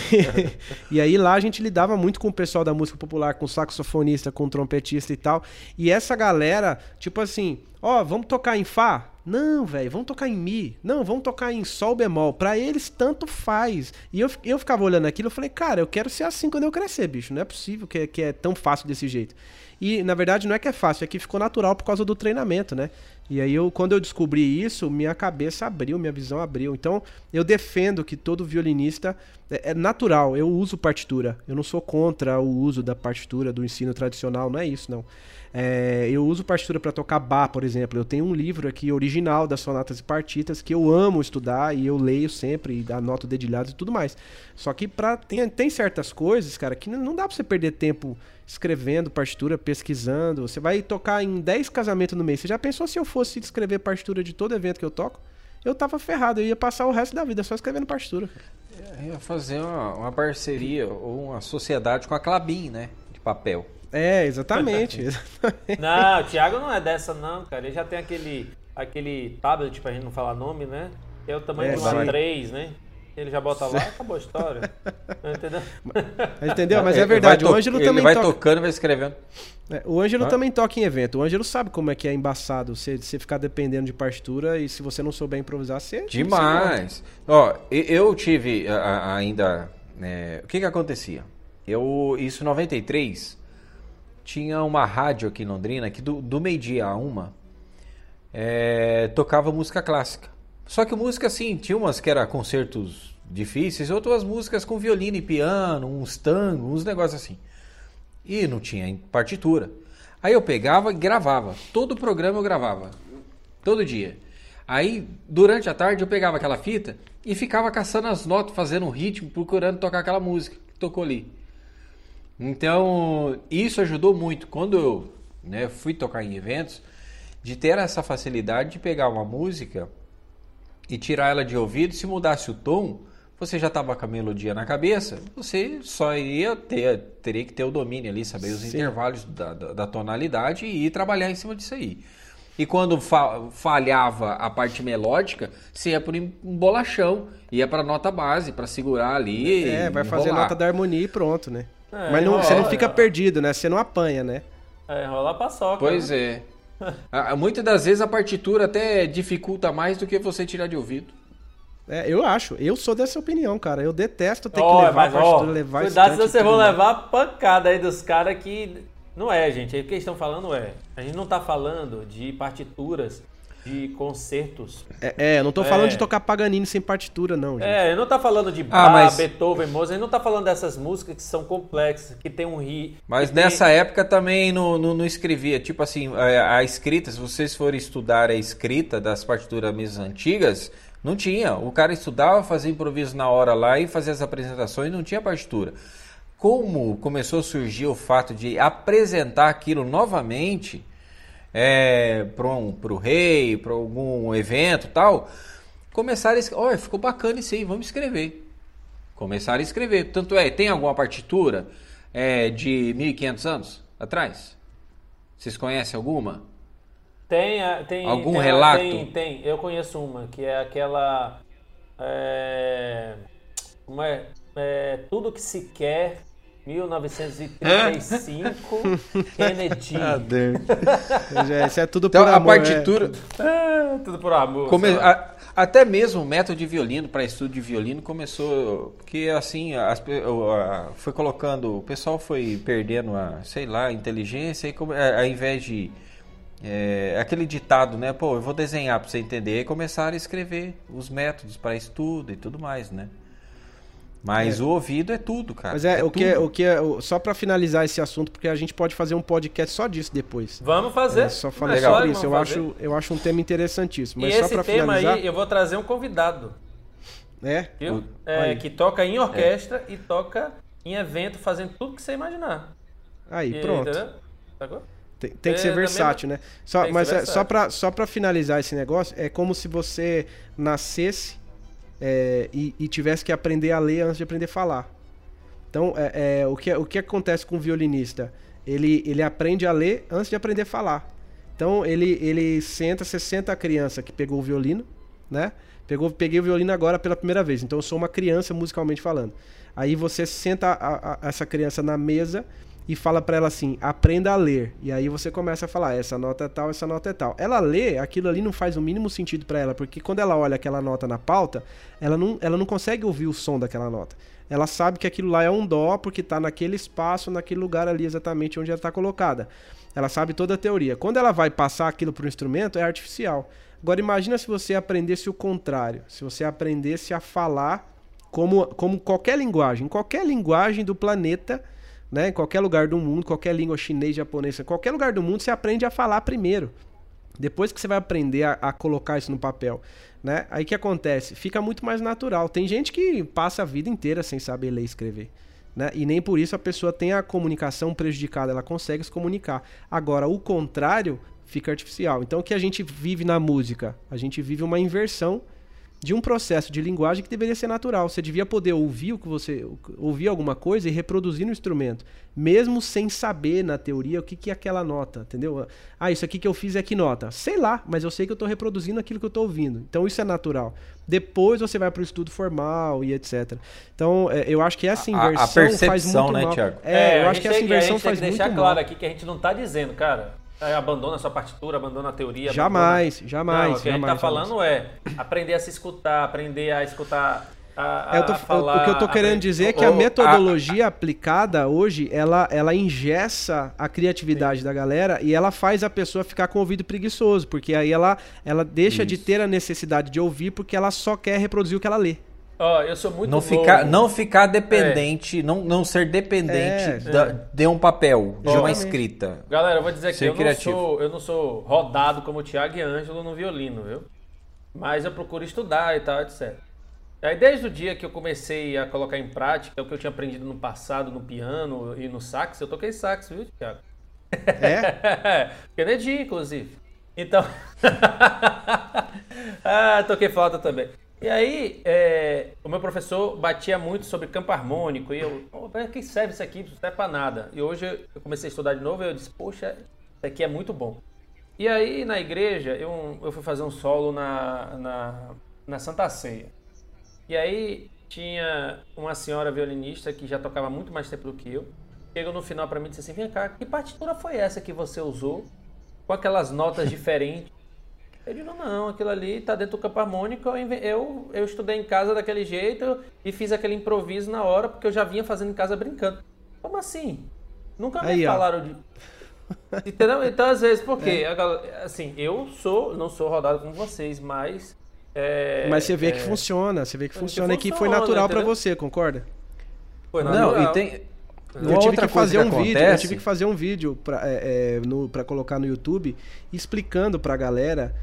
S2: e aí lá a gente lidava muito com o pessoal da música popular, com saxofonista, com trompetista e tal. E essa galera, tipo assim, ó, vamos tocar em Fá? Não, velho, vamos tocar em Mi. Não, vamos tocar em Sol bemol. Pra eles, tanto faz. E eu, eu ficava olhando aquilo e falei, cara, eu quero ser assim quando eu crescer, bicho. Não é possível que, que é tão fácil desse jeito. E, na verdade, não é que é fácil, é que ficou natural por causa do treinamento, né? E aí, eu, quando eu descobri isso, minha cabeça abriu, minha visão abriu. Então, eu defendo que todo violinista É, é natural, eu uso partitura. Eu não sou contra o uso da partitura do ensino tradicional, não é isso, não. É, eu uso partitura para tocar bar, por exemplo. Eu tenho um livro aqui original das sonatas e partitas que eu amo estudar e eu leio sempre e anoto dedilhados e tudo mais. Só que pra, tem, tem certas coisas, cara, que não dá pra você perder tempo escrevendo partitura, pesquisando. Você vai tocar em 10 casamentos no mês. Você já pensou se eu fosse escrever partitura de todo evento que eu toco? Eu tava ferrado, eu ia passar o resto da vida só escrevendo partitura.
S3: Eu ia fazer uma, uma parceria ou uma sociedade com a Clabin, né? De papel.
S2: É, exatamente.
S1: não, o Thiago não é dessa, não, cara. Ele já tem aquele, aquele tablet, pra gente não falar nome, né? É o tamanho é, de uma 3, né? Ele já bota lá, acabou a história. Entendeu?
S2: Entendeu? Mas é verdade, o Ângelo também
S3: Ele vai toca... tocando, vai escrevendo.
S2: É, o Ângelo ah. também toca em evento. O Ângelo sabe como é que é embaçado você, você ficar dependendo de partitura e se você não souber improvisar, você...
S3: Demais! Ó, eu tive ainda... É, o que que acontecia? Eu, isso em 93, tinha uma rádio aqui em Londrina que do, do meio-dia a uma é, tocava música clássica. Só que música assim, tinha umas que era concertos difíceis, outras músicas com violino e piano, uns tangos, uns negócios assim. E não tinha partitura. Aí eu pegava e gravava. Todo o programa eu gravava. Todo dia. Aí, durante a tarde, eu pegava aquela fita e ficava caçando as notas, fazendo um ritmo, procurando tocar aquela música que tocou ali. Então, isso ajudou muito. Quando eu né, fui tocar em eventos, de ter essa facilidade de pegar uma música e tirar ela de ouvido, se mudasse o tom, você já estava com a melodia na cabeça, você só iria ter, teria que ter o domínio ali, saber os Sim. intervalos da, da, da, tonalidade e ir trabalhar em cima disso aí. E quando fa falhava a parte melódica, você ia por um bolachão, ia para nota base, para segurar ali.
S2: É, vai fazer nota da harmonia e pronto, né? É, Mas não, você não fica perdido, né? Você não apanha, né?
S1: É, rola paçoca.
S3: Pois né? é. Muitas das vezes a partitura até dificulta mais do que você tirar de ouvido.
S2: É, eu acho. Eu sou dessa opinião, cara. Eu detesto ter oh, que levar mas, a partitura, oh, levar
S1: Cuidado se vocês vão levar pancada aí dos caras que... Não é, gente. Aí o que eles estão falando é... A gente não tá falando de partituras de concertos.
S2: É, é não tô falando é. de tocar Paganini sem partitura, não. Gente.
S1: É, eu não tá falando de ah, Bach, mas... Beethoven, Mozart, ele não tá falando dessas músicas que são complexas, que tem um ri.
S3: Mas nessa tem... época também não, não, não, escrevia. Tipo assim, a, a, escrita, se vocês forem estudar a escrita das partituras mesmo antigas, não tinha. O cara estudava, fazia improviso na hora lá e fazia as apresentações, não tinha partitura. Como começou a surgir o fato de apresentar aquilo novamente é, para um, o rei, para algum evento tal, começaram a escrever. Olha, ficou bacana isso aí, vamos escrever. Começaram a escrever. Tanto é, tem alguma partitura é, de 1500 anos atrás? Vocês conhecem alguma?
S1: Tem, tem
S3: algum
S1: tem,
S3: relato?
S1: Tem, tem. Eu conheço uma que é aquela é, uma, é, é, tudo que se quer 1935, Kennedy. Ah, Deus.
S2: Isso é tudo então, por amor.
S3: A partitura.
S1: É. é, tudo por amor.
S3: Come... A, até mesmo o método de violino, para estudo de violino, começou. Porque assim, as, foi colocando. O pessoal foi perdendo a, sei lá, a inteligência, e como, ao invés de. É, aquele ditado, né? Pô, eu vou desenhar para você entender. E começaram a escrever os métodos para estudo e tudo mais, né? Mas é. o ouvido é tudo, cara.
S2: Mas é, é o, que é o que é. Só para finalizar esse assunto, porque a gente pode fazer um podcast só disso depois.
S1: Vamos fazer. É,
S2: só falar sobre isso. Eu acho, eu acho um tema interessantíssimo. Mas
S1: e
S2: só esse tema finalizar...
S1: aí, eu vou trazer um convidado.
S2: É?
S1: Viu? É, que toca em orquestra e toca em evento, fazendo tudo que você imaginar.
S2: Aí, e, pronto. Entendeu? Tem, tem que ser versátil, né? Só, mas é, só para só pra finalizar esse negócio, é como se você nascesse é, e, e, tivesse que aprender a ler antes de aprender a falar. Então, é, é, o, que, o que acontece com o violinista? Ele, ele aprende a ler antes de aprender a falar. Então, ele, ele senta, você senta a criança que pegou o violino, né? Pegou, peguei o violino agora pela primeira vez, então eu sou uma criança musicalmente falando. Aí você senta a, a, essa criança na mesa e fala para ela assim: aprenda a ler. E aí você começa a falar: essa nota é tal, essa nota é tal. Ela lê, aquilo ali não faz o mínimo sentido para ela, porque quando ela olha aquela nota na pauta, ela não, ela não consegue ouvir o som daquela nota. Ela sabe que aquilo lá é um dó porque está naquele espaço, naquele lugar ali exatamente onde ela está colocada. Ela sabe toda a teoria. Quando ela vai passar aquilo para o instrumento, é artificial. Agora imagina se você aprendesse o contrário, se você aprendesse a falar como, como qualquer linguagem, qualquer linguagem do planeta, né, em qualquer lugar do mundo, qualquer língua chinês, japonês, qualquer lugar do mundo, você aprende a falar primeiro. Depois que você vai aprender a, a colocar isso no papel, né? Aí que acontece? Fica muito mais natural. Tem gente que passa a vida inteira sem saber ler e escrever. Né? E nem por isso a pessoa tem a comunicação prejudicada, ela consegue se comunicar. Agora, o contrário fica artificial. Então, o que a gente vive na música? A gente vive uma inversão de um processo de linguagem que deveria ser natural. Você devia poder ouvir o que você ouvir alguma coisa e reproduzir no instrumento, mesmo sem saber na teoria o que, que é aquela nota, entendeu? Ah, isso aqui que eu fiz é que nota? Sei lá, mas eu sei que eu estou reproduzindo aquilo que eu estou ouvindo. Então isso é natural. Depois você vai para o estudo formal e etc. Então é, eu acho que essa inversão a, a faz muito
S3: né,
S2: mal.
S3: Thiago?
S2: É, é eu acho que essa inversão faz
S1: muito
S2: mal.
S1: deixar claro aqui que a gente não está dizendo, cara abandona a sua partitura, abandona a teoria.
S2: Jamais,
S1: abandona...
S2: jamais.
S1: Não, o que
S2: jamais,
S1: a gente está falando é aprender a se escutar, aprender a escutar a, a, tô, falar,
S2: o que eu estou querendo dizer é que a metodologia a, aplicada hoje, ela, ela ingessa a criatividade sim. da galera e ela faz a pessoa ficar com o ouvido preguiçoso, porque aí ela, ela deixa Isso. de ter a necessidade de ouvir porque ela só quer reproduzir o que ela lê.
S1: Ó, oh, eu sou muito
S3: não
S1: novo.
S3: ficar Não ficar dependente, é. não, não ser dependente é, da, é. de um papel, de uma escrita.
S1: Galera, eu vou dizer que eu não, sou, eu não sou rodado como o Thiago e Ângelo no violino, viu? Mas eu procuro estudar e tal, etc. Aí desde o dia que eu comecei a colocar em prática o que eu tinha aprendido no passado, no piano e no sax, eu toquei sax, viu, Thiago? É? Kennedy, inclusive. Então. ah, toquei flauta também. E aí, é, o meu professor batia muito sobre campo harmônico. E eu, oh, para que serve isso aqui? Não serve para nada. E hoje eu comecei a estudar de novo e eu disse, poxa, isso aqui é muito bom. E aí, na igreja, eu, eu fui fazer um solo na, na, na Santa Ceia. E aí, tinha uma senhora violinista que já tocava muito mais tempo do que eu. Chegou no final para mim e disse assim: Vem cá, que partitura foi essa que você usou? Com aquelas notas diferentes. Eu digo, não, aquilo ali tá dentro do campo harmônico, eu, eu, eu estudei em casa daquele jeito e fiz aquele improviso na hora, porque eu já vinha fazendo em casa brincando. Como assim? Nunca me Aí, falaram ó. de. Entendeu? Então, às vezes, por quê? É. Assim, eu sou, não sou rodado com vocês, mas. É,
S2: mas você vê é, que funciona, você vê que funciona, que funciona e que foi natural para você, concorda?
S3: Foi natural. Não, e tem.
S2: Eu tive que fazer um vídeo, eu tive que fazer um vídeo para é, é, colocar no YouTube explicando pra galera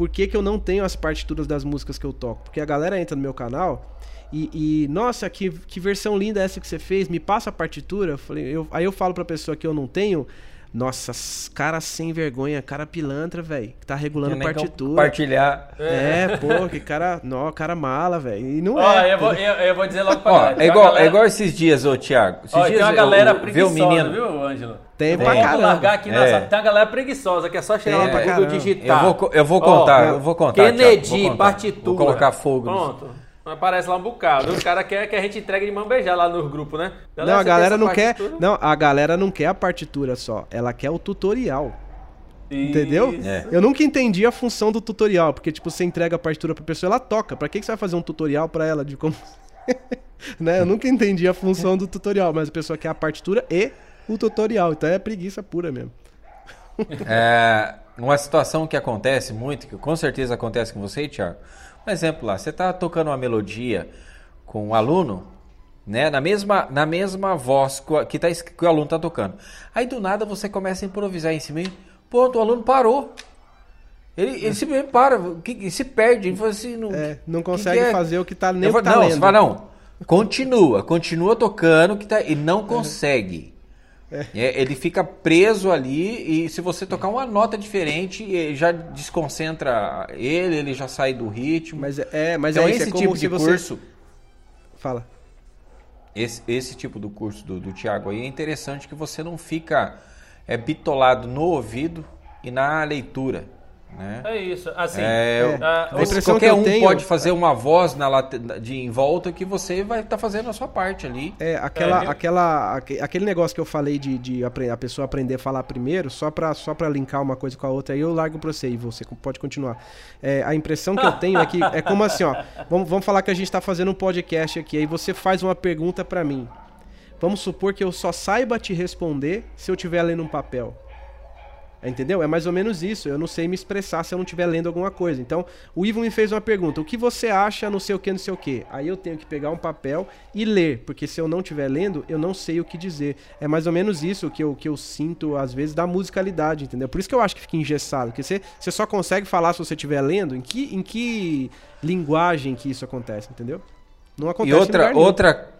S2: por que, que eu não tenho as partituras das músicas que eu toco. Porque a galera entra no meu canal e, e, nossa, que, que versão linda essa que você fez, me passa a partitura. Eu falei, eu, aí eu falo pra pessoa que eu não tenho. Nossa, cara sem vergonha, cara pilantra, velho. Que tá regulando partitura.
S3: Compartilhar.
S2: É, pô, que cara. Não, cara mala, velho. E não
S1: ó,
S2: é.
S1: Eu vou, eu, eu vou dizer logo pra ó,
S3: galera. É igual, galera... é igual esses dias, ô Thiago. Esses ó,
S1: dias,
S3: tem
S1: uma galera eu, preguiçosa, menino. viu, Ângelo?
S2: Tem pra caramba. largar aqui
S1: na é. Tem uma galera preguiçosa que é só chegar lá pra Google digitar.
S3: Eu vou, eu vou contar, eu vou contar.
S1: Kennedy, Thiago, vou contar. partitura.
S3: Vou colocar fogo.
S1: Pronto. Aparece lá um bocado. O cara quer que a gente entregue de mão beijar lá no grupo, né?
S2: Galera, não, a galera não quer. Não, a galera não quer a partitura só. Ela quer o tutorial. Isso. Entendeu? É. Eu nunca entendi a função do tutorial, porque tipo, você entrega a partitura pra pessoa, ela toca. Pra que, que você vai fazer um tutorial pra ela de como. né? Eu nunca entendi a função do tutorial, mas a pessoa quer a partitura e o tutorial. Então é preguiça pura mesmo.
S3: é, uma situação que acontece muito, que com certeza acontece com você, Thiago. Um exemplo lá, você está tocando uma melodia com um aluno, né, na mesma, na mesma voz que, tá, que o aluno está tocando. Aí do nada você começa a improvisar em cima pô, o aluno parou. Ele, ele simplesmente para, ele se perde, ele fala assim,
S2: não, é, não consegue que que é? fazer o que está nem
S3: tá Não, lendo. você fala, não, continua, continua tocando que tá, e não consegue. É. É, ele fica preso ali e se você tocar uma nota diferente, já desconcentra ele, ele já sai do ritmo.
S2: Mas é, é mas então, é esse é tipo de você... curso.
S3: Fala. Esse, esse tipo do curso do, do Tiago aí é interessante que você não fica é, bitolado no ouvido e na leitura. Né?
S1: É isso. Assim, é,
S3: a, a qualquer um tenho, pode fazer uma voz na de em volta que você vai estar tá fazendo a sua parte ali.
S2: É, aquela, é, aquela, aquele negócio que eu falei de, de a pessoa aprender a falar primeiro, só para só pra linkar uma coisa com a outra, aí eu largo para você e você pode continuar. É, a impressão que eu tenho é que é como assim, ó. Vamos, vamos falar que a gente está fazendo um podcast aqui, aí você faz uma pergunta para mim. Vamos supor que eu só saiba te responder se eu estiver lendo um papel. Entendeu? É mais ou menos isso. Eu não sei me expressar se eu não estiver lendo alguma coisa. Então, o Ivo me fez uma pergunta: o que você acha, não sei o que, não sei o que? Aí eu tenho que pegar um papel e ler, porque se eu não estiver lendo, eu não sei o que dizer. É mais ou menos isso que eu, que eu sinto, às vezes, da musicalidade, entendeu? Por isso que eu acho que fica engessado. Porque você, você só consegue falar se você estiver lendo. Em que, em que linguagem que isso acontece, entendeu?
S3: Não acontece E outra, outra,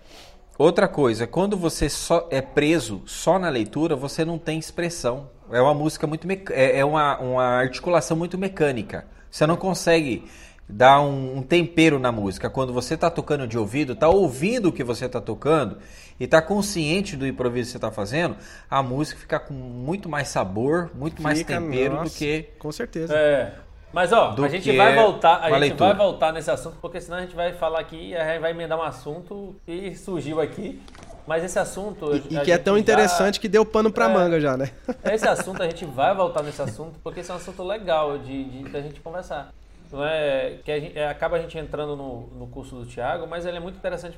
S3: outra coisa, quando você só é preso só na leitura, você não tem expressão é uma música muito é, é uma, uma articulação muito mecânica. Você não consegue dar um, um tempero na música. Quando você está tocando de ouvido, está ouvindo o que você está tocando e está consciente do improviso que você está fazendo, a música fica com muito mais sabor, muito fica, mais tempero nossa, do que.
S2: Com certeza.
S1: É. Mas ó, a gente vai voltar, a gente leitura. vai voltar nesse assunto, porque senão a gente vai falar aqui e a gente vai emendar um assunto que surgiu aqui mas esse assunto.
S2: E, e que é tão interessante que deu pano pra é, manga já, né?
S1: Esse assunto, a gente vai voltar nesse assunto, porque esse é um assunto legal de, de, de a gente conversar. Não é que a gente, é, acaba a gente entrando no, no curso do Thiago, mas ele é muito interessante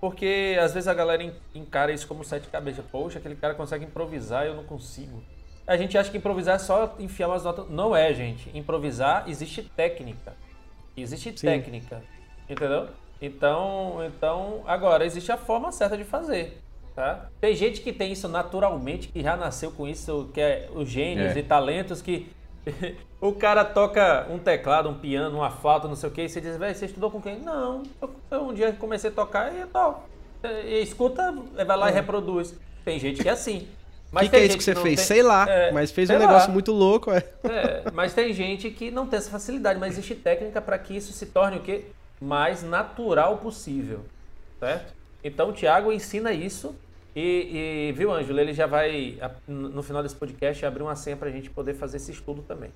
S1: porque às vezes a galera encara isso como sete cabeças. Poxa, aquele cara consegue improvisar e eu não consigo. A gente acha que improvisar é só enfiar umas notas. Não é, gente. Improvisar existe técnica. Existe Sim. técnica. Entendeu? Então, então, agora existe a forma certa de fazer. Tá? Tem gente que tem isso naturalmente, que já nasceu com isso, que é os gênios é. e talentos que o cara toca um teclado, um piano, uma flauta, não sei o que, e você diz, velho, você estudou com quem? Não, eu um dia comecei a tocar e toco. E escuta, vai lá é. e reproduz. Tem gente que é assim.
S2: O que, que é isso que você fez? Tem... Sei lá, é, mas fez um lá. negócio muito louco. É.
S1: é. mas tem gente que não tem essa facilidade, mas existe técnica para que isso se torne o quê? Mais natural possível, certo? Então o Tiago ensina isso e, e, viu, Ângelo, ele já vai, no final desse podcast, abrir uma senha para a gente poder fazer esse estudo também.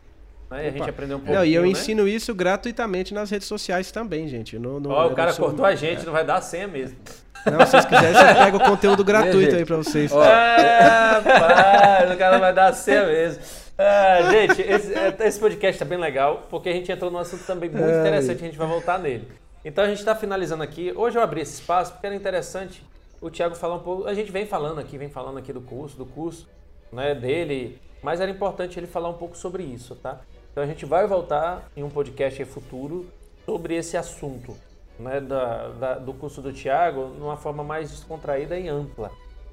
S1: Né? E a gente aprendeu um pouco.
S2: Não, e eu né? ensino isso gratuitamente nas redes sociais também, gente. No, no,
S1: oh, o cara sou... cortou a gente, é. não vai dar a senha mesmo.
S2: Não, se vocês quiserem, você pega o conteúdo gratuito aí para vocês.
S1: É, rapaz, o cara vai dar a senha mesmo. Ah, gente, esse, é, esse, podcast tá bem legal, porque a gente entrou num assunto também muito é. interessante, a gente vai voltar nele. Então a gente está finalizando aqui. Hoje eu abri esse espaço porque era interessante o Thiago falar um pouco. A gente vem falando aqui, vem falando aqui do curso, do curso né, dele, mas era importante ele falar um pouco sobre isso, tá? Então a gente vai voltar em um podcast futuro sobre esse assunto né, da, da, do curso do Thiago numa forma mais descontraída e ampla,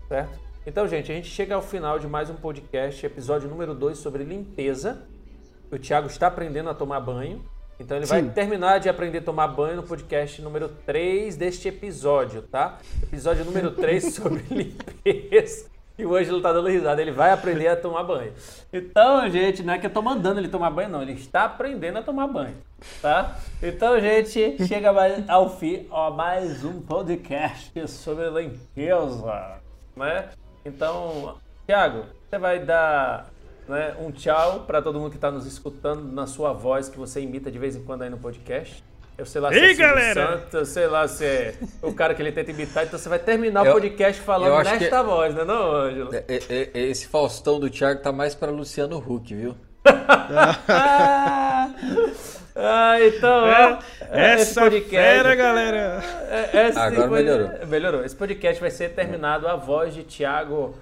S1: certo? Então, gente, a gente chega ao final de mais um podcast, episódio número 2 sobre limpeza. O Thiago está aprendendo a tomar banho. Então ele Sim. vai terminar de aprender a tomar banho no podcast número 3 deste episódio, tá? Episódio número 3 sobre limpeza. E o Ângelo tá dando risada, ele vai aprender a tomar banho. Então, gente, não é que eu tô mandando ele tomar banho, não. Ele está aprendendo a tomar banho, tá? Então, gente, chega mais ao fim, ó, mais um podcast sobre limpeza, né? Então, Thiago, você vai dar né, um tchau para todo mundo que está nos escutando na sua voz que você imita de vez em quando aí no podcast. Eu sei lá se
S2: Ei, é galera!
S1: Santo, sei lá se é o cara que ele tenta imitar, então você vai terminar eu, o podcast falando nesta que... voz, né, não, Ângelo? É,
S3: é, é, esse Faustão do Thiago tá mais para Luciano Huck, viu?
S1: ah, então, é,
S2: essa podcast, fera, galera!
S3: Agora melhorou.
S1: Melhorou. Esse podcast vai ser terminado a voz de Thiago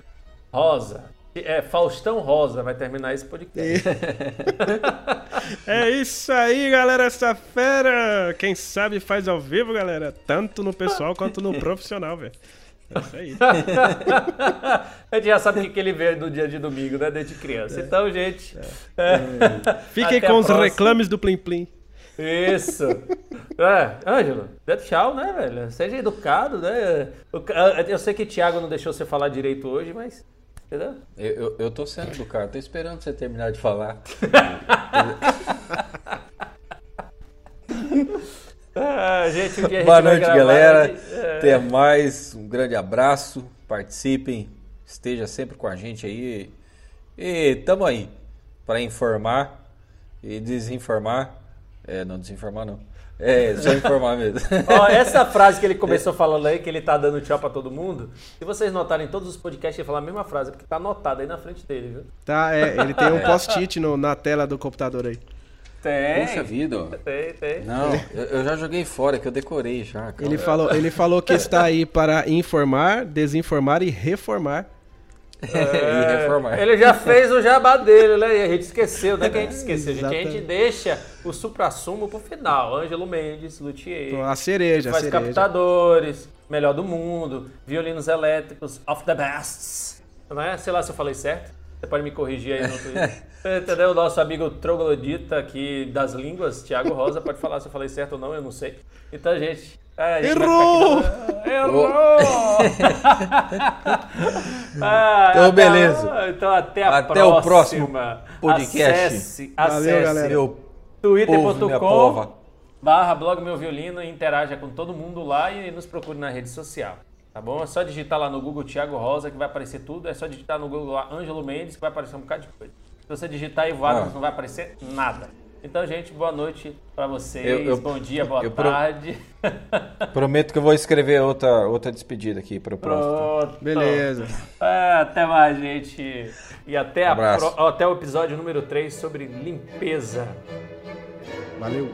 S1: Rosa. É, Faustão Rosa vai terminar esse podcast.
S2: é isso aí, galera, essa fera. Quem sabe faz ao vivo, galera. Tanto no pessoal quanto no profissional, velho. É isso aí.
S1: a gente já sabe o que ele vê no dia de domingo, né? Desde criança. É. Então, gente.
S2: É. Fiquem com os reclames do Plim Plim.
S1: Isso. É, Ângelo, dê tchau, né, velho? Seja educado, né? Eu sei que o Thiago não deixou você falar direito hoje, mas. Entendeu?
S3: Eu, eu, eu tô sendo educado, tô esperando você terminar de falar.
S1: ah, gente, um dia
S3: Boa noite, galera. É... Até mais. Um grande abraço. Participem. Esteja sempre com a gente aí. E tamo aí para informar e desinformar. É, não desinformar não. É, só informar mesmo.
S1: Ó, essa frase que ele começou falando aí, que ele tá dando tchau pra todo mundo, se vocês notarem todos os podcasts, ele fala a mesma frase, porque tá anotada aí na frente dele, viu?
S2: Tá, é, ele tem um post-it na tela do computador aí.
S1: Tem.
S3: Puxa vida.
S1: Tem, tem.
S3: Não, eu, eu, já joguei fora, que eu decorei já.
S2: Ele falou, ele falou que está aí para informar, desinformar e reformar.
S3: e reformar.
S1: Ele já fez o jabá dele, né? E a gente esqueceu, não é que a gente esqueceu, gente. A gente deixa o supra-sumo pro final. Ângelo Mendes, Luthier.
S2: Então, A cereja, a
S1: faz
S2: cereja.
S1: captadores, melhor do mundo, violinos elétricos, of the best. Não é? Sei lá se eu falei certo. Você pode me corrigir aí no Twitter. Entendeu? O nosso amigo troglodita aqui das línguas, Thiago Rosa, pode falar se eu falei certo ou não, eu não sei. Então, gente. é, a gente
S2: Errou!
S1: aqui- Errou! Ah,
S3: Então,
S1: até-
S3: beleza.
S1: Então, até a
S3: Até o próximo
S1: próxima.
S3: podcast.
S1: Acesse,
S2: Valeu,
S1: acesse twitter.com barra blog meu violino e interaja com todo mundo lá e nos procure na rede social. Tá bom? É só digitar lá no Google Thiago Rosa que vai aparecer tudo. É só digitar no Google lá Ângelo Mendes que vai aparecer um bocado de coisa. Se você digitar Ivo Adams,
S3: Ah.
S1: não vai aparecer nada. Então, gente, boa noite pra vocês.
S3: Eu- eu-
S1: bom dia, boa
S3: eu pro-
S1: tarde.
S3: Prometo que eu vou escrever outra, outra despedida aqui para o próximo.
S1: Pronto.
S2: Beleza.
S1: É, até mais, gente. E até, a
S3: Abraço.
S1: pro- até o episódio número 3 sobre limpeza.
S2: Valeu.